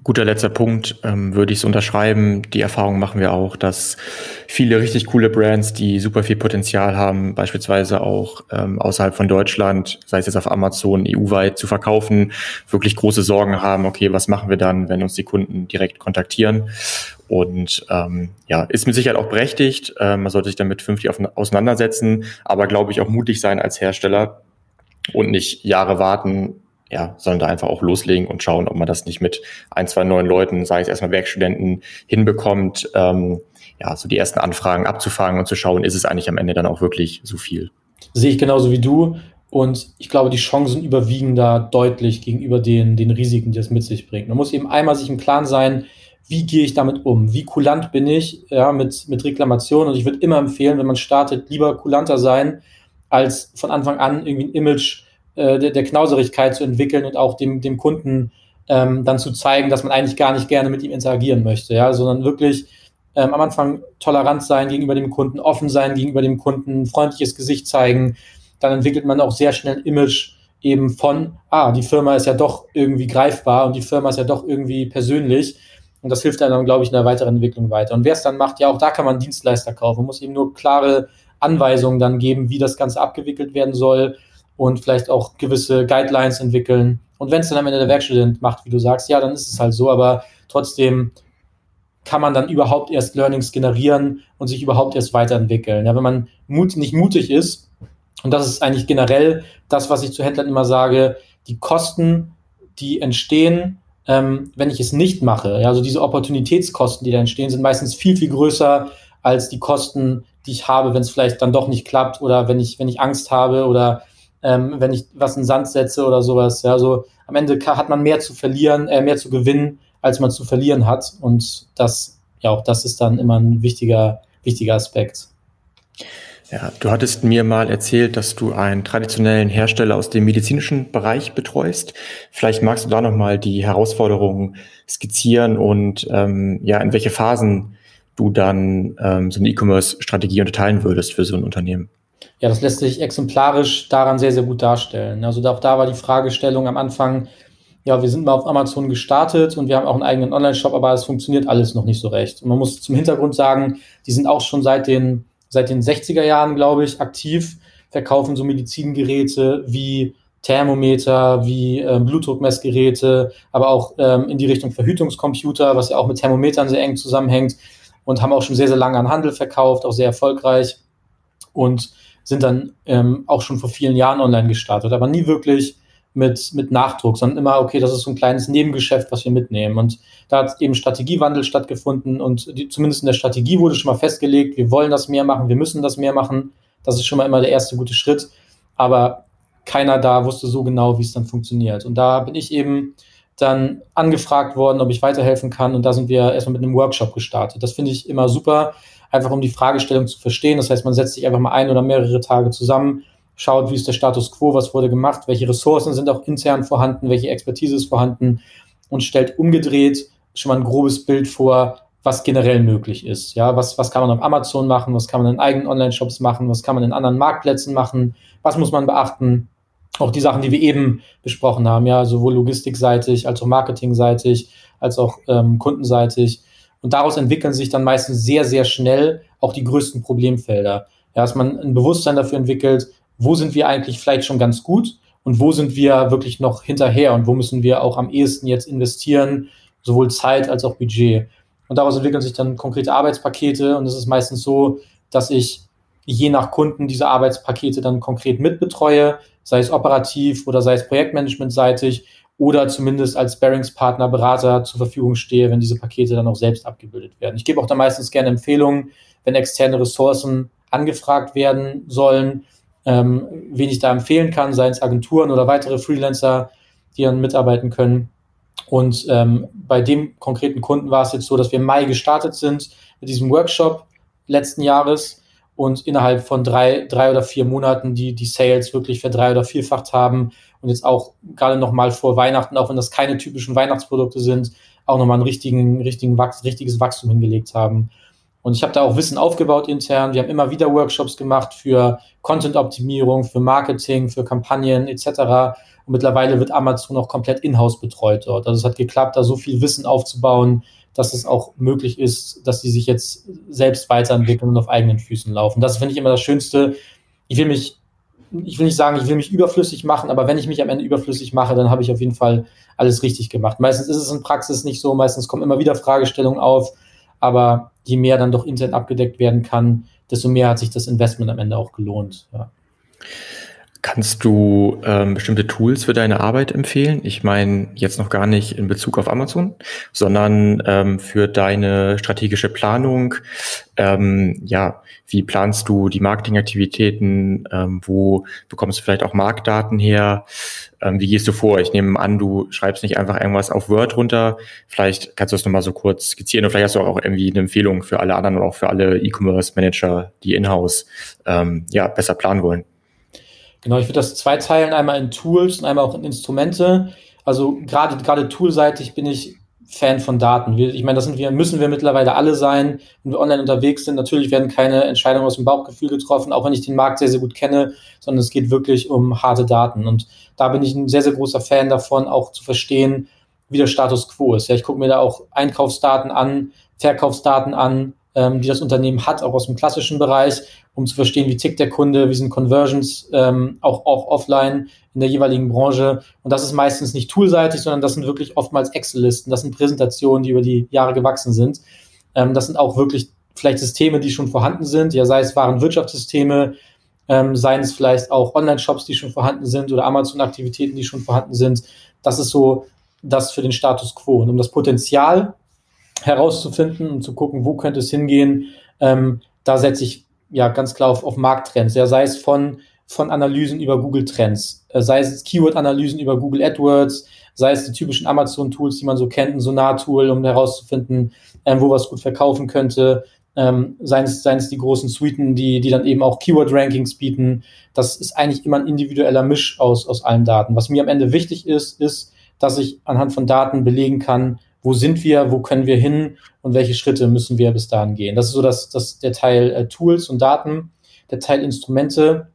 Guter letzter Punkt, ähm, würde ich es unterschreiben. Die Erfahrung machen wir auch, dass viele richtig coole Brands, die super viel Potenzial haben, beispielsweise auch ähm, außerhalb von Deutschland, sei es jetzt auf Amazon, EU-weit zu verkaufen, wirklich große Sorgen haben, okay, was machen wir dann, wenn uns die Kunden direkt kontaktieren? Und ähm, ja, ist mit Sicherheit auch berechtigt. Ähm, man sollte sich damit fünftig auseinandersetzen, aber glaube ich auch mutig sein als Hersteller und nicht Jahre warten, ja, sondern da einfach auch loslegen und schauen, ob man das nicht mit ein, zwei neuen Leuten, sage ich erstmal Werkstudenten, hinbekommt, ähm, ja, so die ersten Anfragen abzufangen und zu schauen, ist es eigentlich am Ende dann auch wirklich so viel. Sehe ich genauso wie du. Und ich glaube, die Chancen überwiegen da deutlich gegenüber den, den Risiken, die das mit sich bringt. Man muss eben einmal sich im Klaren sein, wie gehe ich damit um? Wie kulant bin ich ja, mit, mit Reklamationen? Und ich würde immer empfehlen, wenn man startet, lieber kulanter sein, als von Anfang an irgendwie ein Image äh, der, der Knauserigkeit zu entwickeln und auch dem, dem Kunden ähm, dann zu zeigen, dass man eigentlich gar nicht gerne mit ihm interagieren möchte, ja, sondern wirklich ähm, am Anfang tolerant sein gegenüber dem Kunden, offen sein gegenüber dem Kunden, freundliches Gesicht zeigen. Dann entwickelt man auch sehr schnell ein Image eben von, ah, die Firma ist ja doch irgendwie greifbar und die Firma ist ja doch irgendwie persönlich. Und das hilft einem dann, glaube ich, in der weiteren Entwicklung weiter. Und wer es dann macht, ja, auch da kann man Dienstleister kaufen. Man muss eben nur klare Anweisungen dann geben, wie das Ganze abgewickelt werden soll und vielleicht auch gewisse Guidelines entwickeln. Und wenn es dann am Ende der Werkstudent macht, wie du sagst, ja, dann ist es halt so, aber trotzdem kann man dann überhaupt erst Learnings generieren und sich überhaupt erst weiterentwickeln. Ja, wenn man mut, nicht mutig ist, und das ist eigentlich generell das, was ich zu Händlern immer sage, die Kosten, die entstehen, ähm, wenn ich es nicht mache, ja, also diese Opportunitätskosten, die da entstehen, sind meistens viel, viel größer als die Kosten, die ich habe, wenn es vielleicht dann doch nicht klappt oder wenn ich, wenn ich Angst habe oder ähm, wenn ich was in den Sand setze oder sowas. Ja, also am Ende hat man mehr zu verlieren, äh, mehr zu gewinnen, als man zu verlieren hat. Und das, ja, auch das ist dann immer ein wichtiger, wichtiger Aspekt. Ja, du hattest mir mal erzählt, dass du einen traditionellen Hersteller aus dem medizinischen Bereich betreust. Vielleicht magst du da nochmal die Herausforderungen skizzieren und ähm, ja, in welche Phasen du dann ähm, so eine E-Commerce-Strategie unterteilen würdest für so ein Unternehmen. Ja, das lässt sich exemplarisch daran sehr, sehr gut darstellen. Also auch da war die Fragestellung am Anfang, ja, wir sind mal auf Amazon gestartet und wir haben auch einen eigenen Online-Shop, aber es funktioniert alles noch nicht so recht. Und man muss zum Hintergrund sagen, die sind auch schon seit den, seit den 60er Jahren, glaube ich, aktiv, verkaufen so Medizingeräte wie Thermometer, wie ähm, Blutdruckmessgeräte, aber auch ähm, in die Richtung Verhütungscomputer, was ja auch mit Thermometern sehr eng zusammenhängt und haben auch schon sehr, sehr lange an Handel verkauft, auch sehr erfolgreich. Und sind dann ähm, auch schon vor vielen Jahren online gestartet, aber nie wirklich mit, mit Nachdruck, sondern immer, okay, das ist so ein kleines Nebengeschäft, was wir mitnehmen. Und da hat eben Strategiewandel stattgefunden und die, zumindest in der Strategie wurde schon mal festgelegt, wir wollen das mehr machen, wir müssen das mehr machen. Das ist schon mal immer der erste gute Schritt. Aber keiner da wusste so genau, wie es dann funktioniert. Und da bin ich eben dann angefragt worden, ob ich weiterhelfen kann. Und da sind wir erstmal mit einem Workshop gestartet. Das finde ich immer super, einfach um die Fragestellung zu verstehen. Das heißt, man setzt sich einfach mal ein oder mehrere Tage zusammen, schaut, wie ist der Status quo, was wurde gemacht, welche Ressourcen sind auch intern vorhanden, welche Expertise ist vorhanden und stellt umgedreht schon mal ein grobes Bild vor, was generell möglich ist. Ja, was, was kann man auf Amazon machen, was kann man in eigenen Online-Shops machen, was kann man in anderen Marktplätzen machen, was muss man beachten auch die Sachen, die wir eben besprochen haben, ja, sowohl logistikseitig als auch marketingseitig, als auch ähm, kundenseitig. Und daraus entwickeln sich dann meistens sehr, sehr schnell auch die größten Problemfelder. Ja, dass man ein Bewusstsein dafür entwickelt, wo sind wir eigentlich vielleicht schon ganz gut und wo sind wir wirklich noch hinterher und wo müssen wir auch am ehesten jetzt investieren, sowohl Zeit als auch Budget. Und daraus entwickeln sich dann konkrete Arbeitspakete und es ist meistens so, dass ich je nach Kunden diese Arbeitspakete dann konkret mitbetreue, sei es operativ oder sei es projektmanagementseitig oder zumindest als Bearingspartner, Berater zur Verfügung stehe, wenn diese Pakete dann auch selbst abgebildet werden. Ich gebe auch da meistens gerne Empfehlungen, wenn externe Ressourcen angefragt werden sollen, ähm, wen ich da empfehlen kann, seien es Agenturen oder weitere Freelancer, die dann mitarbeiten können. Und ähm, bei dem konkreten Kunden war es jetzt so, dass wir im Mai gestartet sind mit diesem Workshop letzten Jahres und innerhalb von drei, drei oder vier Monaten die, die Sales wirklich verdrei- oder vierfacht haben und jetzt auch gerade nochmal vor Weihnachten, auch wenn das keine typischen Weihnachtsprodukte sind, auch nochmal ein richtigen, richtigen Wachs, richtiges Wachstum hingelegt haben. Und ich habe da auch Wissen aufgebaut intern. Wir haben immer wieder Workshops gemacht für Content-Optimierung, für Marketing, für Kampagnen etc. Und mittlerweile wird Amazon auch komplett in-house betreut dort. Also es hat geklappt, da so viel Wissen aufzubauen, dass es auch möglich ist, dass sie sich jetzt selbst weiterentwickeln und auf eigenen Füßen laufen. Das finde ich immer das Schönste. Ich will mich, ich will nicht sagen, ich will mich überflüssig machen, aber wenn ich mich am Ende überflüssig mache, dann habe ich auf jeden Fall alles richtig gemacht. Meistens ist es in Praxis nicht so, meistens kommen immer wieder Fragestellungen auf, aber je mehr dann doch intern abgedeckt werden kann, desto mehr hat sich das Investment am Ende auch gelohnt. Ja. Kannst du ähm, bestimmte Tools für deine Arbeit empfehlen? Ich meine jetzt noch gar nicht in Bezug auf Amazon, sondern ähm, für deine strategische Planung. Ähm, ja, wie planst du die Marketingaktivitäten? Ähm, wo bekommst du vielleicht auch Marktdaten her? Ähm, wie gehst du vor? Ich nehme an, du schreibst nicht einfach irgendwas auf Word runter. Vielleicht kannst du das nochmal so kurz skizzieren und vielleicht hast du auch irgendwie eine Empfehlung für alle anderen oder auch für alle E-Commerce-Manager, die in-house ähm, ja, besser planen wollen. Genau, ich würde das zweiteilen, einmal in Tools und einmal auch in Instrumente. Also gerade gerade toolseitig bin ich Fan von Daten. Ich meine, das sind wir, müssen wir mittlerweile alle sein, wenn wir online unterwegs sind. Natürlich werden keine Entscheidungen aus dem Bauchgefühl getroffen, auch wenn ich den Markt sehr, sehr gut kenne, sondern es geht wirklich um harte Daten. Und da bin ich ein sehr, sehr großer Fan davon, auch zu verstehen, wie der Status quo ist. Ja, ich gucke mir da auch Einkaufsdaten an, Verkaufsdaten an, ähm, die das Unternehmen hat, auch aus dem klassischen Bereich, um zu verstehen, wie tickt der Kunde, wie sind Conversions ähm, auch, auch offline in der jeweiligen Branche. Und das ist meistens nicht toolseitig, sondern das sind wirklich oftmals Excel-Listen, das sind Präsentationen, die über die Jahre gewachsen sind. Ähm, das sind auch wirklich vielleicht Systeme, die schon vorhanden sind, ja, sei es Warenwirtschaftssysteme, ähm, seien es vielleicht auch Online-Shops, die schon vorhanden sind oder Amazon-Aktivitäten, die schon vorhanden sind. Das ist so das für den Status quo. Und um das Potenzial herauszufinden und zu gucken, wo könnte es hingehen. Ähm, da setze ich ja ganz klar auf, auf Markttrends, ja, sei es von, von Analysen über Google Trends, äh, sei es Keyword-Analysen über Google AdWords, sei es die typischen Amazon-Tools, die man so kennt, ein Sonar-Tool, um herauszufinden, ähm, wo was gut verkaufen könnte, ähm, seien, es, seien es die großen Suiten, die, die dann eben auch Keyword-Rankings bieten. Das ist eigentlich immer ein individueller Misch aus, aus allen Daten. Was mir am Ende wichtig ist, ist, dass ich anhand von Daten belegen kann, wo sind wir, wo können wir hin und welche Schritte müssen wir bis dahin gehen. Das ist so das, das, der Teil äh, Tools und Daten, der Teil Instrumente.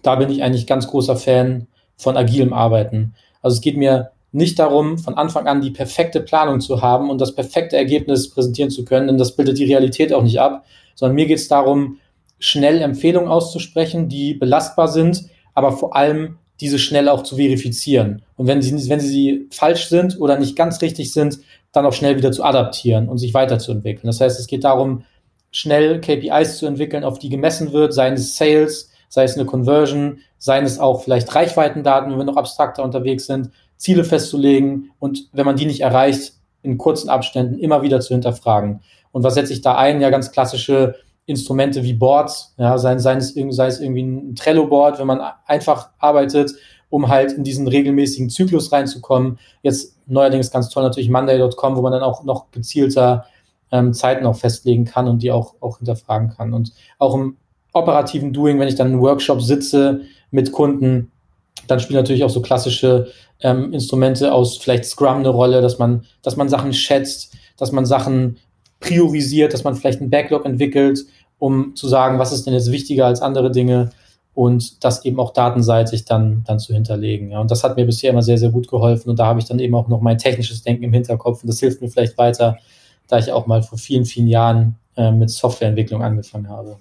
Da bin ich eigentlich ganz großer Fan von agilem Arbeiten. Also es geht mir nicht darum, von Anfang an die perfekte Planung zu haben und das perfekte Ergebnis präsentieren zu können, denn das bildet die Realität auch nicht ab, sondern mir geht es darum, schnell Empfehlungen auszusprechen, die belastbar sind, aber vor allem diese schnell auch zu verifizieren. Und wenn sie, wenn sie falsch sind oder nicht ganz richtig sind, dann auch schnell wieder zu adaptieren und sich weiterzuentwickeln. Das heißt, es geht darum, schnell KPIs zu entwickeln, auf die gemessen wird, seien es Sales, sei es eine Conversion, seien es auch vielleicht Reichweitendaten, wenn wir noch abstrakter unterwegs sind, Ziele festzulegen und wenn man die nicht erreicht, in kurzen Abständen immer wieder zu hinterfragen. Und was setze ich da ein? Ja, ganz klassische Instrumente wie Boards, ja, sei, sei, es, sei es irgendwie ein Trello-Board, wenn man einfach arbeitet, um halt in diesen regelmäßigen Zyklus reinzukommen. Jetzt neuerdings ganz toll natürlich Monday.com, wo man dann auch noch gezielter ähm, Zeiten auch festlegen kann und die auch, auch hinterfragen kann. Und auch im operativen Doing, wenn ich dann in einem Workshop sitze mit Kunden, dann spielen natürlich auch so klassische ähm, Instrumente aus vielleicht Scrum eine Rolle, dass man, dass man Sachen schätzt, dass man Sachen priorisiert, dass man vielleicht einen Backlog entwickelt, um zu sagen, was ist denn jetzt wichtiger als andere Dinge und das eben auch datenseitig dann, dann zu hinterlegen. Ja. Und das hat mir bisher immer sehr, sehr gut geholfen und da habe ich dann eben auch noch mein technisches Denken im Hinterkopf und das hilft mir vielleicht weiter, da ich auch mal vor vielen, vielen Jahren äh, mit Softwareentwicklung angefangen habe.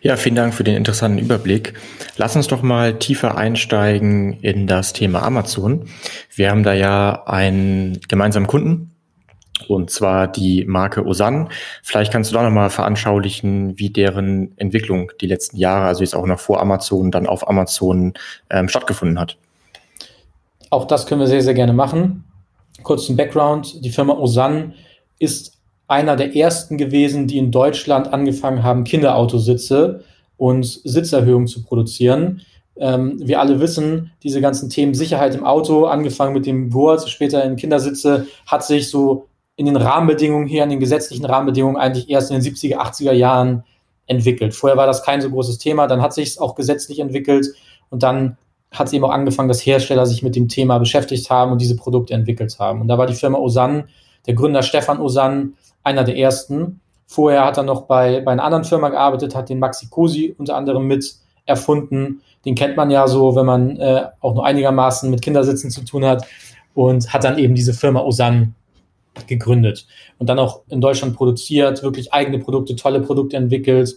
Ja, vielen Dank für den interessanten Überblick. Lass uns doch mal tiefer einsteigen in das Thema Amazon. Wir haben da ja einen gemeinsamen Kunden, und zwar die Marke Osan. Vielleicht kannst du da nochmal veranschaulichen, wie deren Entwicklung die letzten Jahre, also jetzt auch noch vor Amazon, dann auf Amazon ähm, stattgefunden hat. Auch das können wir sehr, sehr gerne machen. Kurz zum Background. Die Firma Osan ist einer der ersten gewesen, die in Deutschland angefangen haben, Kinderautositze und Sitzerhöhungen zu produzieren. Ähm, wir alle wissen, diese ganzen Themen Sicherheit im Auto, angefangen mit dem Gurt, später in Kindersitze, hat sich so in den Rahmenbedingungen hier, in den gesetzlichen Rahmenbedingungen eigentlich erst in den 70er, 80er Jahren entwickelt. Vorher war das kein so großes Thema, dann hat sich es auch gesetzlich entwickelt und dann hat es eben auch angefangen, dass Hersteller sich mit dem Thema beschäftigt haben und diese Produkte entwickelt haben. Und da war die Firma Osan, der Gründer Stefan Osan, einer der ersten. Vorher hat er noch bei, bei einer anderen Firma gearbeitet, hat den Maxi Cosi unter anderem mit erfunden. Den kennt man ja so, wenn man äh, auch nur einigermaßen mit Kindersitzen zu tun hat und hat dann eben diese Firma Osan gegründet und dann auch in Deutschland produziert, wirklich eigene Produkte, tolle Produkte entwickelt.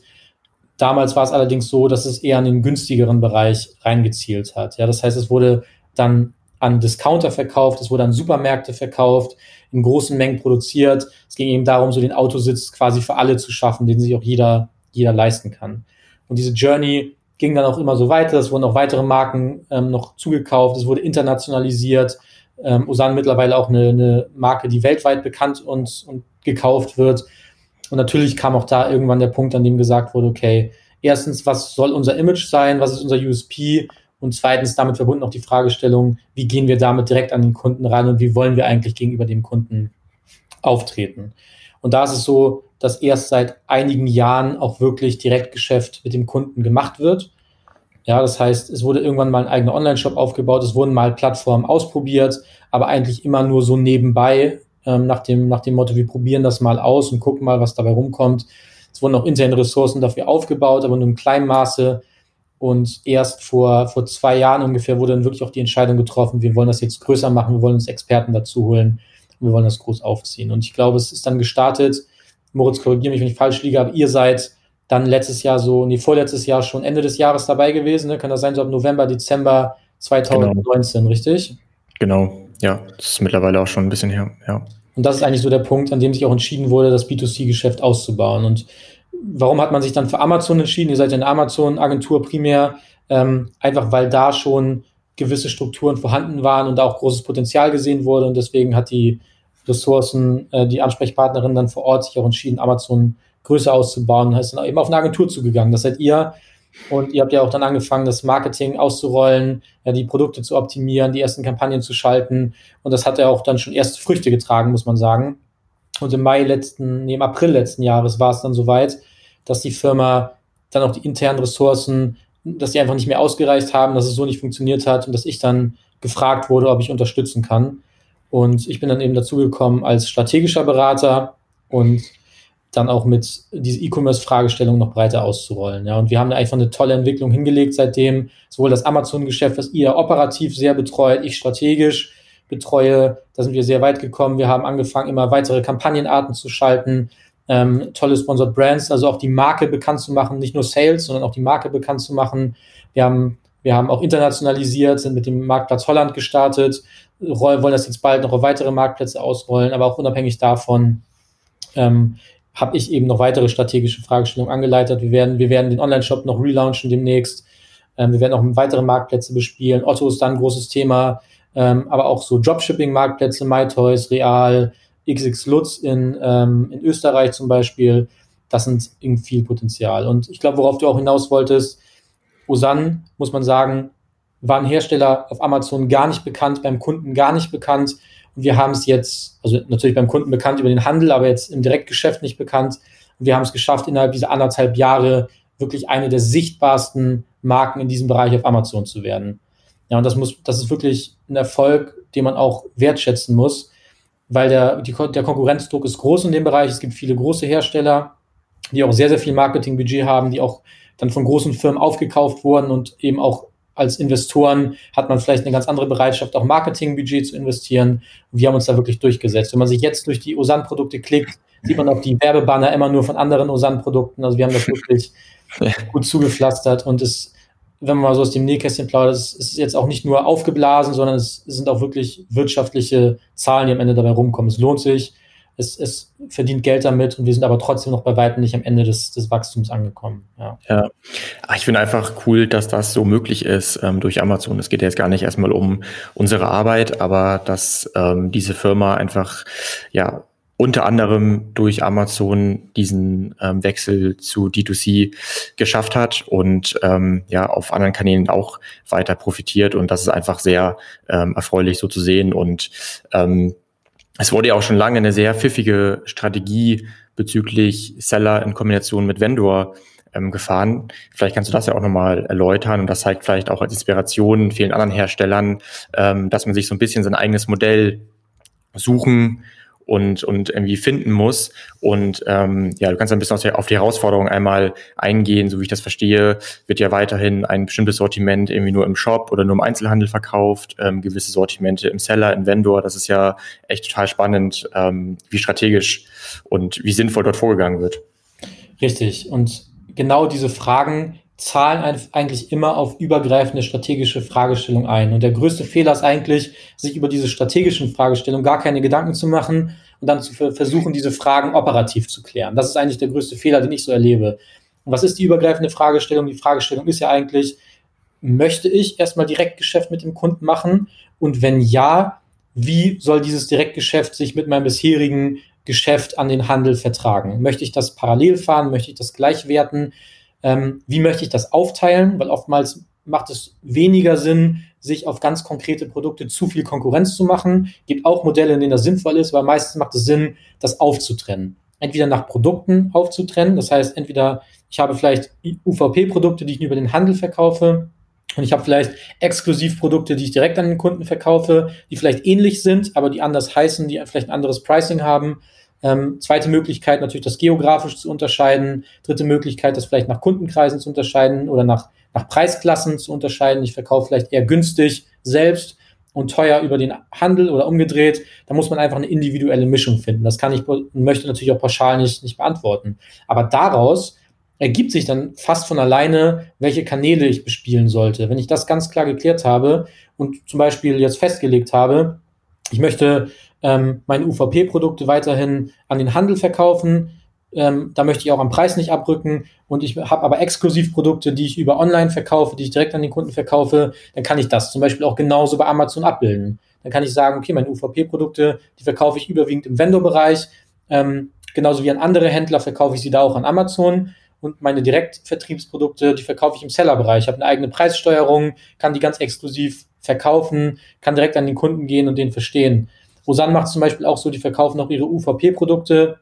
Damals war es allerdings so, dass es eher in den günstigeren Bereich reingezielt hat. Ja, das heißt, es wurde dann an Discounter verkauft, es wurde an Supermärkte verkauft, in großen Mengen produziert. Es ging eben darum, so den Autositz quasi für alle zu schaffen, den sich auch jeder, jeder leisten kann. Und diese Journey ging dann auch immer so weiter. Es wurden auch weitere Marken ähm, noch zugekauft, es wurde internationalisiert ähm, Osan mittlerweile auch eine, eine Marke, die weltweit bekannt und, und gekauft wird. Und natürlich kam auch da irgendwann der Punkt, an dem gesagt wurde, okay, erstens, was soll unser Image sein, was ist unser USP? Und zweitens damit verbunden auch die Fragestellung, wie gehen wir damit direkt an den Kunden ran und wie wollen wir eigentlich gegenüber dem Kunden auftreten? Und da ist es so, dass erst seit einigen Jahren auch wirklich Direktgeschäft mit dem Kunden gemacht wird. Ja, das heißt, es wurde irgendwann mal ein eigener Online-Shop aufgebaut, es wurden mal Plattformen ausprobiert, aber eigentlich immer nur so nebenbei, ähm, nach, dem, nach dem Motto, wir probieren das mal aus und gucken mal, was dabei rumkommt. Es wurden auch interne Ressourcen dafür aufgebaut, aber nur im kleinen Maße. Und erst vor, vor zwei Jahren ungefähr wurde dann wirklich auch die Entscheidung getroffen, wir wollen das jetzt größer machen, wir wollen uns Experten dazu holen wir wollen das groß aufziehen. Und ich glaube, es ist dann gestartet, Moritz, korrigiere mich, wenn ich falsch liege, aber ihr seid dann letztes Jahr so, nee, vorletztes Jahr schon Ende des Jahres dabei gewesen. Ne? Kann das sein, so ab November, Dezember 2019, genau. richtig? Genau, ja, das ist mittlerweile auch schon ein bisschen her, ja. Und das ist eigentlich so der Punkt, an dem sich auch entschieden wurde, das B2C-Geschäft auszubauen. Und warum hat man sich dann für Amazon entschieden? Ihr seid ja eine Amazon-Agentur primär, ähm, einfach weil da schon gewisse Strukturen vorhanden waren und auch großes Potenzial gesehen wurde. Und deswegen hat die Ressourcen, äh, die Ansprechpartnerin dann vor Ort sich auch entschieden, Amazon größer auszubauen, ist dann eben auf eine Agentur zugegangen. Das seid ihr. Und ihr habt ja auch dann angefangen, das Marketing auszurollen, ja, die Produkte zu optimieren, die ersten Kampagnen zu schalten. Und das hat ja auch dann schon erste Früchte getragen, muss man sagen. Und im Mai letzten, nee, im April letzten Jahres war es dann soweit, dass die Firma dann auch die internen Ressourcen, dass die einfach nicht mehr ausgereicht haben, dass es so nicht funktioniert hat und dass ich dann gefragt wurde, ob ich unterstützen kann. Und ich bin dann eben dazugekommen als strategischer Berater und dann auch mit diese E-Commerce-Fragestellung noch breiter auszurollen. Ja, und wir haben da einfach eine tolle Entwicklung hingelegt seitdem. Sowohl das Amazon-Geschäft, was ihr operativ sehr betreut, ich strategisch betreue, da sind wir sehr weit gekommen. Wir haben angefangen, immer weitere Kampagnenarten zu schalten, ähm, tolle Sponsored Brands, also auch die Marke bekannt zu machen, nicht nur Sales, sondern auch die Marke bekannt zu machen. Wir haben, wir haben auch internationalisiert, sind mit dem Marktplatz Holland gestartet, wollen das jetzt bald noch auf weitere Marktplätze ausrollen, aber auch unabhängig davon ähm, habe ich eben noch weitere strategische Fragestellungen angeleitet. Wir werden, wir werden den Online-Shop noch relaunchen demnächst. Ähm, wir werden auch weitere Marktplätze bespielen. Otto ist dann ein großes Thema, ähm, aber auch so Dropshipping-Marktplätze, MyToys, Real, XX Lutz in, ähm, in Österreich zum Beispiel. Das sind irgendwie viel Potenzial. Und ich glaube, worauf du auch hinaus wolltest, Osan, muss man sagen, war ein Hersteller auf Amazon gar nicht bekannt, beim Kunden gar nicht bekannt. Wir haben es jetzt, also natürlich beim Kunden bekannt über den Handel, aber jetzt im Direktgeschäft nicht bekannt. Und wir haben es geschafft, innerhalb dieser anderthalb Jahre wirklich eine der sichtbarsten Marken in diesem Bereich auf Amazon zu werden. Ja, und das muss, das ist wirklich ein Erfolg, den man auch wertschätzen muss, weil der, die, der Konkurrenzdruck ist groß in dem Bereich. Es gibt viele große Hersteller, die auch sehr, sehr viel Marketingbudget haben, die auch dann von großen Firmen aufgekauft wurden und eben auch als Investoren hat man vielleicht eine ganz andere Bereitschaft, auch Marketingbudget zu investieren. Wir haben uns da wirklich durchgesetzt. Wenn man sich jetzt durch die Osan-Produkte klickt, sieht man auch die Werbebanner immer nur von anderen Osan-Produkten. Also wir haben das wirklich gut zugepflastert und es, wenn man mal so aus dem Nähkästchen plaudert, es ist jetzt auch nicht nur aufgeblasen, sondern es sind auch wirklich wirtschaftliche Zahlen, die am Ende dabei rumkommen. Es lohnt sich es, es verdient Geld damit und wir sind aber trotzdem noch bei weitem nicht am Ende des, des Wachstums angekommen. Ja, ja. Ah, ich finde einfach cool, dass das so möglich ist ähm, durch Amazon. Es geht jetzt gar nicht erstmal um unsere Arbeit, aber dass ähm, diese Firma einfach ja unter anderem durch Amazon diesen ähm, Wechsel zu D2C geschafft hat und ähm, ja auf anderen Kanälen auch weiter profitiert und das ist einfach sehr ähm, erfreulich so zu sehen und ähm, es wurde ja auch schon lange eine sehr pfiffige Strategie bezüglich Seller in Kombination mit Vendor ähm, gefahren. Vielleicht kannst du das ja auch nochmal erläutern und das zeigt vielleicht auch als Inspiration vielen anderen Herstellern, ähm, dass man sich so ein bisschen sein eigenes Modell suchen und, und irgendwie finden muss. Und ähm, ja, du kannst ein bisschen auf die Herausforderung einmal eingehen, so wie ich das verstehe, wird ja weiterhin ein bestimmtes Sortiment irgendwie nur im Shop oder nur im Einzelhandel verkauft, ähm, gewisse Sortimente im Seller, im Vendor. Das ist ja echt total spannend, ähm, wie strategisch und wie sinnvoll dort vorgegangen wird. Richtig. Und genau diese Fragen zahlen eigentlich immer auf übergreifende strategische Fragestellung ein. Und der größte Fehler ist eigentlich, sich über diese strategischen Fragestellungen gar keine Gedanken zu machen und dann zu versuchen, diese Fragen operativ zu klären. Das ist eigentlich der größte Fehler, den ich so erlebe. Und was ist die übergreifende Fragestellung? Die Fragestellung ist ja eigentlich, möchte ich erstmal Direktgeschäft mit dem Kunden machen? Und wenn ja, wie soll dieses Direktgeschäft sich mit meinem bisherigen Geschäft an den Handel vertragen? Möchte ich das parallel fahren? Möchte ich das gleich werten? Ähm, wie möchte ich das aufteilen, weil oftmals macht es weniger Sinn, sich auf ganz konkrete Produkte zu viel Konkurrenz zu machen. Gibt auch Modelle, in denen das sinnvoll ist, weil meistens macht es Sinn, das aufzutrennen. Entweder nach Produkten aufzutrennen, das heißt, entweder ich habe vielleicht UVP-Produkte, die ich über den Handel verkaufe, und ich habe vielleicht Exklusivprodukte, die ich direkt an den Kunden verkaufe, die vielleicht ähnlich sind, aber die anders heißen, die vielleicht ein anderes Pricing haben. Ähm, zweite Möglichkeit natürlich das geografisch zu unterscheiden. Dritte Möglichkeit, das vielleicht nach Kundenkreisen zu unterscheiden oder nach, nach Preisklassen zu unterscheiden. Ich verkaufe vielleicht eher günstig selbst und teuer über den Handel oder umgedreht. Da muss man einfach eine individuelle Mischung finden. Das kann ich möchte natürlich auch pauschal nicht, nicht beantworten. Aber daraus ergibt sich dann fast von alleine, welche Kanäle ich bespielen sollte. Wenn ich das ganz klar geklärt habe und zum Beispiel jetzt festgelegt habe, ich möchte ähm, meine UVP-Produkte weiterhin an den Handel verkaufen. Ähm, da möchte ich auch am Preis nicht abrücken und ich habe aber Exklusivprodukte, die ich über Online verkaufe, die ich direkt an den Kunden verkaufe, dann kann ich das zum Beispiel auch genauso bei Amazon abbilden. Dann kann ich sagen, okay, meine UVP-Produkte, die verkaufe ich überwiegend im Vendor-Bereich, ähm, genauso wie an andere Händler verkaufe ich sie da auch an Amazon und meine Direktvertriebsprodukte, die verkaufe ich im Seller-Bereich. Ich habe eine eigene Preissteuerung, kann die ganz exklusiv verkaufen, kann direkt an den Kunden gehen und den verstehen. Rosanne macht zum Beispiel auch so, die verkaufen auch ihre UVP-Produkte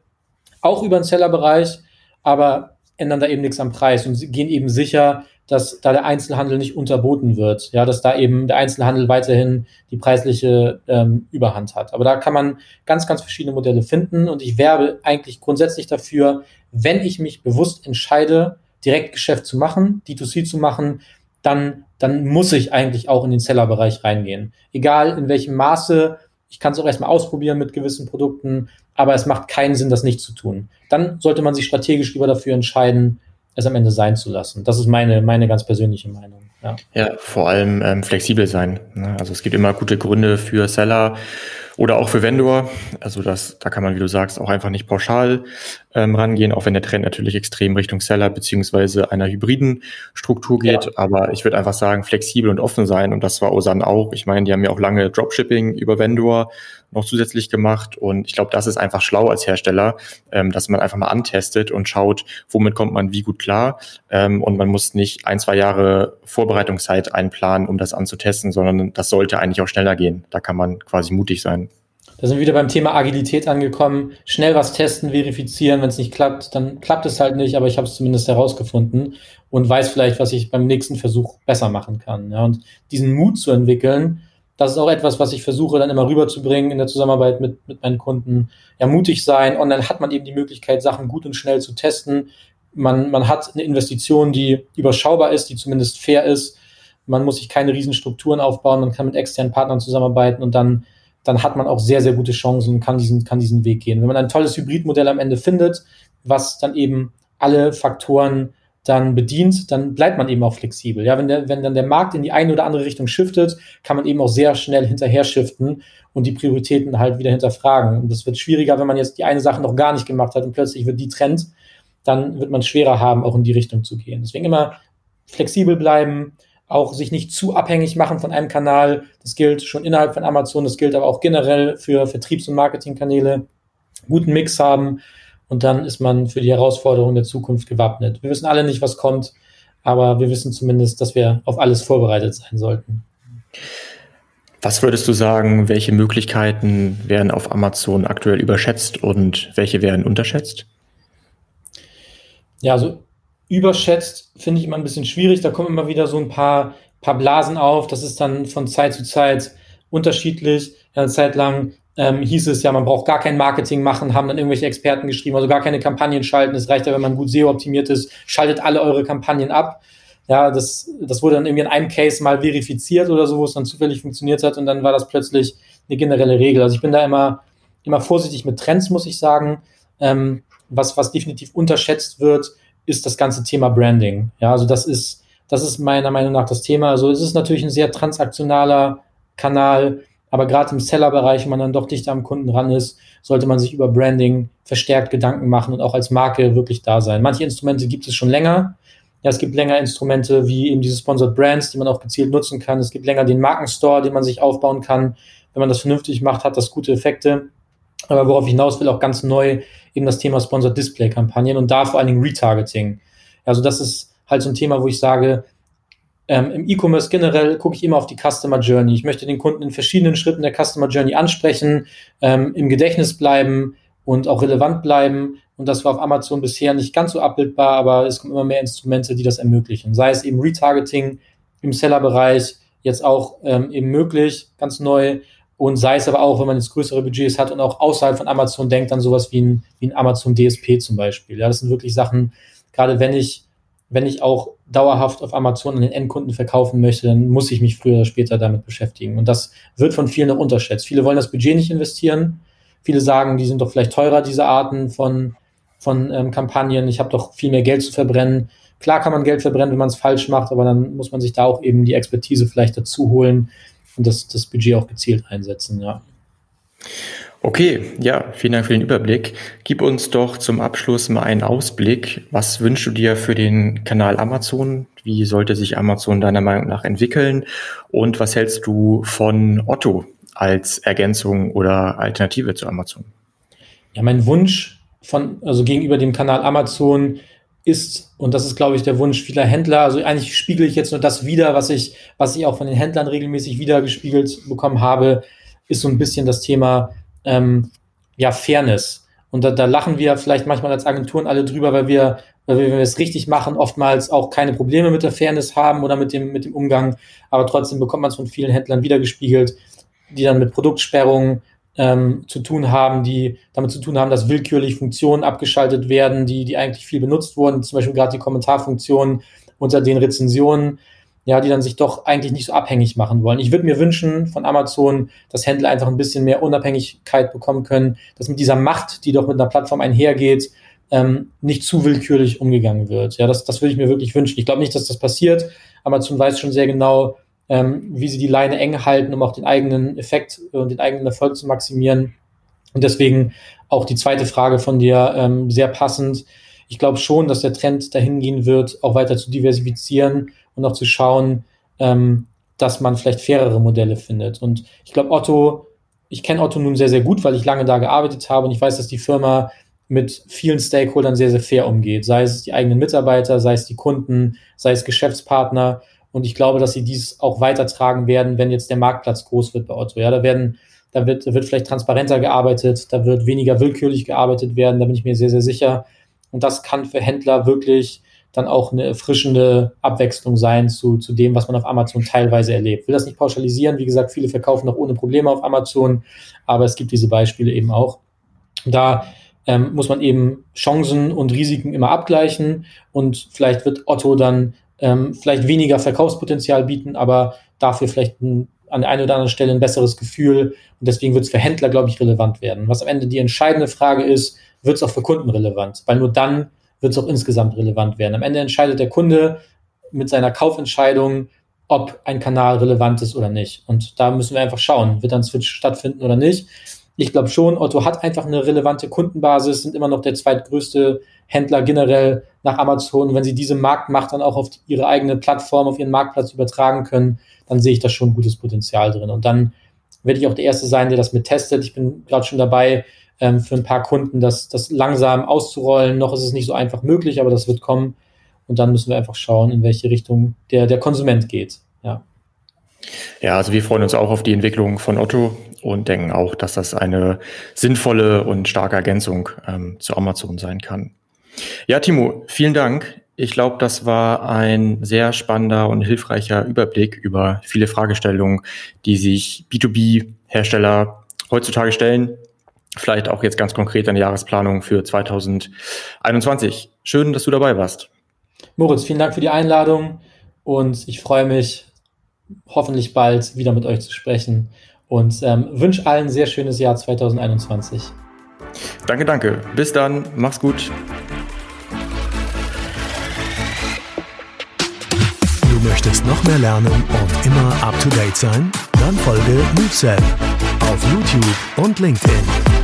auch über den Seller-Bereich, aber ändern da eben nichts am Preis und gehen eben sicher, dass da der Einzelhandel nicht unterboten wird, ja, dass da eben der Einzelhandel weiterhin die preisliche ähm, Überhand hat. Aber da kann man ganz, ganz verschiedene Modelle finden und ich werbe eigentlich grundsätzlich dafür, wenn ich mich bewusst entscheide, Direktgeschäft zu machen, D2C zu machen, dann, dann muss ich eigentlich auch in den Sellerbereich reingehen. Egal in welchem Maße ich kann es auch erstmal ausprobieren mit gewissen Produkten, aber es macht keinen Sinn, das nicht zu tun. Dann sollte man sich strategisch lieber dafür entscheiden, es am Ende sein zu lassen. Das ist meine, meine ganz persönliche Meinung. Ja, ja vor allem ähm, flexibel sein. Ne? Also es gibt immer gute Gründe für Seller oder auch für Vendor. Also das, da kann man, wie du sagst, auch einfach nicht pauschal ähm, rangehen, auch wenn der Trend natürlich extrem Richtung Seller beziehungsweise einer hybriden Struktur geht. Ja. Aber ich würde einfach sagen, flexibel und offen sein. Und das war Osan auch. Ich meine, die haben ja auch lange Dropshipping über Vendor noch zusätzlich gemacht. Und ich glaube, das ist einfach schlau als Hersteller, ähm, dass man einfach mal antestet und schaut, womit kommt man wie gut klar. Ähm, und man muss nicht ein, zwei Jahre Vorbereitungszeit einplanen, um das anzutesten, sondern das sollte eigentlich auch schneller gehen. Da kann man quasi mutig sein. Da sind wir wieder beim Thema Agilität angekommen. Schnell was testen, verifizieren. Wenn es nicht klappt, dann klappt es halt nicht, aber ich habe es zumindest herausgefunden und weiß vielleicht, was ich beim nächsten Versuch besser machen kann. Ja, und diesen Mut zu entwickeln, das ist auch etwas, was ich versuche dann immer rüberzubringen in der Zusammenarbeit mit, mit meinen Kunden. Ja, mutig sein. Online hat man eben die Möglichkeit, Sachen gut und schnell zu testen. man, man hat eine Investition, die überschaubar ist, die zumindest fair ist. Man muss sich keine Riesenstrukturen aufbauen, man kann mit externen Partnern zusammenarbeiten und dann, dann hat man auch sehr, sehr gute Chancen und kann diesen, kann diesen Weg gehen. Wenn man ein tolles Hybridmodell am Ende findet, was dann eben alle Faktoren dann bedient, dann bleibt man eben auch flexibel. Ja, wenn, der, wenn dann der Markt in die eine oder andere Richtung shiftet, kann man eben auch sehr schnell hinterher shiften und die Prioritäten halt wieder hinterfragen. Und das wird schwieriger, wenn man jetzt die eine Sache noch gar nicht gemacht hat und plötzlich wird die Trend, dann wird man schwerer haben, auch in die Richtung zu gehen. Deswegen immer flexibel bleiben, auch sich nicht zu abhängig machen von einem Kanal. Das gilt schon innerhalb von Amazon, das gilt aber auch generell für Vertriebs- und Marketingkanäle. Guten Mix haben und dann ist man für die Herausforderungen der Zukunft gewappnet. Wir wissen alle nicht, was kommt, aber wir wissen zumindest, dass wir auf alles vorbereitet sein sollten. Was würdest du sagen, welche Möglichkeiten werden auf Amazon aktuell überschätzt und welche werden unterschätzt? Ja, also überschätzt finde ich immer ein bisschen schwierig. Da kommen immer wieder so ein paar, paar Blasen auf. Das ist dann von Zeit zu Zeit unterschiedlich. Eine Zeit lang ähm, hieß es ja, man braucht gar kein Marketing machen, haben dann irgendwelche Experten geschrieben, also gar keine Kampagnen schalten. Es reicht ja, wenn man gut SEO optimiert ist, schaltet alle eure Kampagnen ab. Ja, das, das wurde dann irgendwie in einem Case mal verifiziert oder so, wo es dann zufällig funktioniert hat und dann war das plötzlich eine generelle Regel. Also ich bin da immer, immer vorsichtig mit Trends, muss ich sagen. Ähm, was, was definitiv unterschätzt wird, ist das ganze Thema Branding. Ja, also das ist, das ist meiner Meinung nach das Thema. Also es ist natürlich ein sehr transaktionaler Kanal aber gerade im Seller-Bereich, wenn man dann doch dichter am Kunden dran ist, sollte man sich über Branding verstärkt Gedanken machen und auch als Marke wirklich da sein. Manche Instrumente gibt es schon länger. Ja, es gibt länger Instrumente wie eben diese Sponsored Brands, die man auch gezielt nutzen kann. Es gibt länger den Markenstore, den man sich aufbauen kann. Wenn man das vernünftig macht, hat das gute Effekte. Aber worauf ich hinaus will, auch ganz neu eben das Thema Sponsored Display Kampagnen und da vor allen Dingen Retargeting. Also das ist halt so ein Thema, wo ich sage, ähm, Im E-Commerce generell gucke ich immer auf die Customer Journey. Ich möchte den Kunden in verschiedenen Schritten der Customer Journey ansprechen, ähm, im Gedächtnis bleiben und auch relevant bleiben. Und das war auf Amazon bisher nicht ganz so abbildbar, aber es kommen immer mehr Instrumente, die das ermöglichen. Sei es eben Retargeting im Seller-Bereich, jetzt auch ähm, eben möglich, ganz neu. Und sei es aber auch, wenn man jetzt größere Budgets hat und auch außerhalb von Amazon denkt, dann sowas wie ein, wie ein Amazon DSP zum Beispiel. Ja, das sind wirklich Sachen, gerade wenn ich wenn ich auch dauerhaft auf Amazon an den Endkunden verkaufen möchte, dann muss ich mich früher oder später damit beschäftigen. Und das wird von vielen noch unterschätzt. Viele wollen das Budget nicht investieren. Viele sagen, die sind doch vielleicht teurer, diese Arten von, von ähm, Kampagnen. Ich habe doch viel mehr Geld zu verbrennen. Klar kann man Geld verbrennen, wenn man es falsch macht, aber dann muss man sich da auch eben die Expertise vielleicht dazu holen und das, das Budget auch gezielt einsetzen, ja. Okay, ja, vielen Dank für den Überblick. Gib uns doch zum Abschluss mal einen Ausblick. Was wünschst du dir für den Kanal Amazon? Wie sollte sich Amazon deiner Meinung nach entwickeln? Und was hältst du von Otto als Ergänzung oder Alternative zu Amazon? Ja, mein Wunsch von, also gegenüber dem Kanal Amazon ist, und das ist, glaube ich, der Wunsch vieler Händler, also eigentlich spiegele ich jetzt nur das wieder, was ich, was ich auch von den Händlern regelmäßig wiedergespiegelt bekommen habe, ist so ein bisschen das Thema, ähm, ja, Fairness. Und da, da lachen wir vielleicht manchmal als Agenturen alle drüber, weil wir, weil wir, wenn wir es richtig machen, oftmals auch keine Probleme mit der Fairness haben oder mit dem, mit dem Umgang. Aber trotzdem bekommt man es von vielen Händlern wiedergespiegelt, die dann mit Produktsperrungen ähm, zu tun haben, die damit zu tun haben, dass willkürlich Funktionen abgeschaltet werden, die, die eigentlich viel benutzt wurden, zum Beispiel gerade die Kommentarfunktion unter den Rezensionen ja, die dann sich doch eigentlich nicht so abhängig machen wollen. Ich würde mir wünschen von Amazon, dass Händler einfach ein bisschen mehr Unabhängigkeit bekommen können, dass mit dieser Macht, die doch mit einer Plattform einhergeht, ähm, nicht zu willkürlich umgegangen wird. Ja, das, das würde ich mir wirklich wünschen. Ich glaube nicht, dass das passiert. Amazon weiß schon sehr genau, ähm, wie sie die Leine eng halten, um auch den eigenen Effekt und den eigenen Erfolg zu maximieren. Und deswegen auch die zweite Frage von dir ähm, sehr passend. Ich glaube schon, dass der Trend dahin gehen wird, auch weiter zu diversifizieren und auch zu schauen, ähm, dass man vielleicht fairere Modelle findet. Und ich glaube, Otto, ich kenne Otto nun sehr, sehr gut, weil ich lange da gearbeitet habe und ich weiß, dass die Firma mit vielen Stakeholdern sehr, sehr fair umgeht. Sei es die eigenen Mitarbeiter, sei es die Kunden, sei es Geschäftspartner. Und ich glaube, dass sie dies auch weitertragen werden, wenn jetzt der Marktplatz groß wird bei Otto. Ja, da werden, da wird, da wird vielleicht transparenter gearbeitet, da wird weniger willkürlich gearbeitet werden, da bin ich mir sehr, sehr sicher. Und das kann für Händler wirklich dann auch eine erfrischende Abwechslung sein zu, zu dem, was man auf Amazon teilweise erlebt. Ich will das nicht pauschalisieren. Wie gesagt, viele verkaufen noch ohne Probleme auf Amazon, aber es gibt diese Beispiele eben auch. Da ähm, muss man eben Chancen und Risiken immer abgleichen und vielleicht wird Otto dann ähm, vielleicht weniger Verkaufspotenzial bieten, aber dafür vielleicht ein, an der einen oder anderen Stelle ein besseres Gefühl und deswegen wird es für Händler, glaube ich, relevant werden. Was am Ende die entscheidende Frage ist, wird es auch für Kunden relevant, weil nur dann wird es auch insgesamt relevant werden. Am Ende entscheidet der Kunde mit seiner Kaufentscheidung, ob ein Kanal relevant ist oder nicht. Und da müssen wir einfach schauen, wird dann Switch stattfinden oder nicht. Ich glaube schon, Otto hat einfach eine relevante Kundenbasis, sind immer noch der zweitgrößte Händler generell nach Amazon. Wenn sie diese Marktmacht dann auch auf ihre eigene Plattform, auf ihren Marktplatz übertragen können, dann sehe ich da schon gutes Potenzial drin. Und dann werde ich auch der Erste sein, der das mit testet. Ich bin gerade schon dabei, ähm, für ein paar Kunden das, das langsam auszurollen. Noch ist es nicht so einfach möglich, aber das wird kommen. Und dann müssen wir einfach schauen, in welche Richtung der, der Konsument geht. Ja. Ja, also wir freuen uns auch auf die Entwicklung von Otto und denken auch, dass das eine sinnvolle und starke Ergänzung ähm, zu Amazon sein kann. Ja, Timo, vielen Dank. Ich glaube, das war ein sehr spannender und hilfreicher Überblick über viele Fragestellungen, die sich B2B-Hersteller heutzutage stellen. Vielleicht auch jetzt ganz konkret eine Jahresplanung für 2021. Schön, dass du dabei warst. Moritz, vielen Dank für die Einladung und ich freue mich, hoffentlich bald wieder mit euch zu sprechen und ähm, wünsche allen ein sehr schönes Jahr 2021. Danke, danke. Bis dann. Mach's gut. Du möchtest noch mehr lernen und immer up to date sein? Dann folge MoveSell auf YouTube und LinkedIn.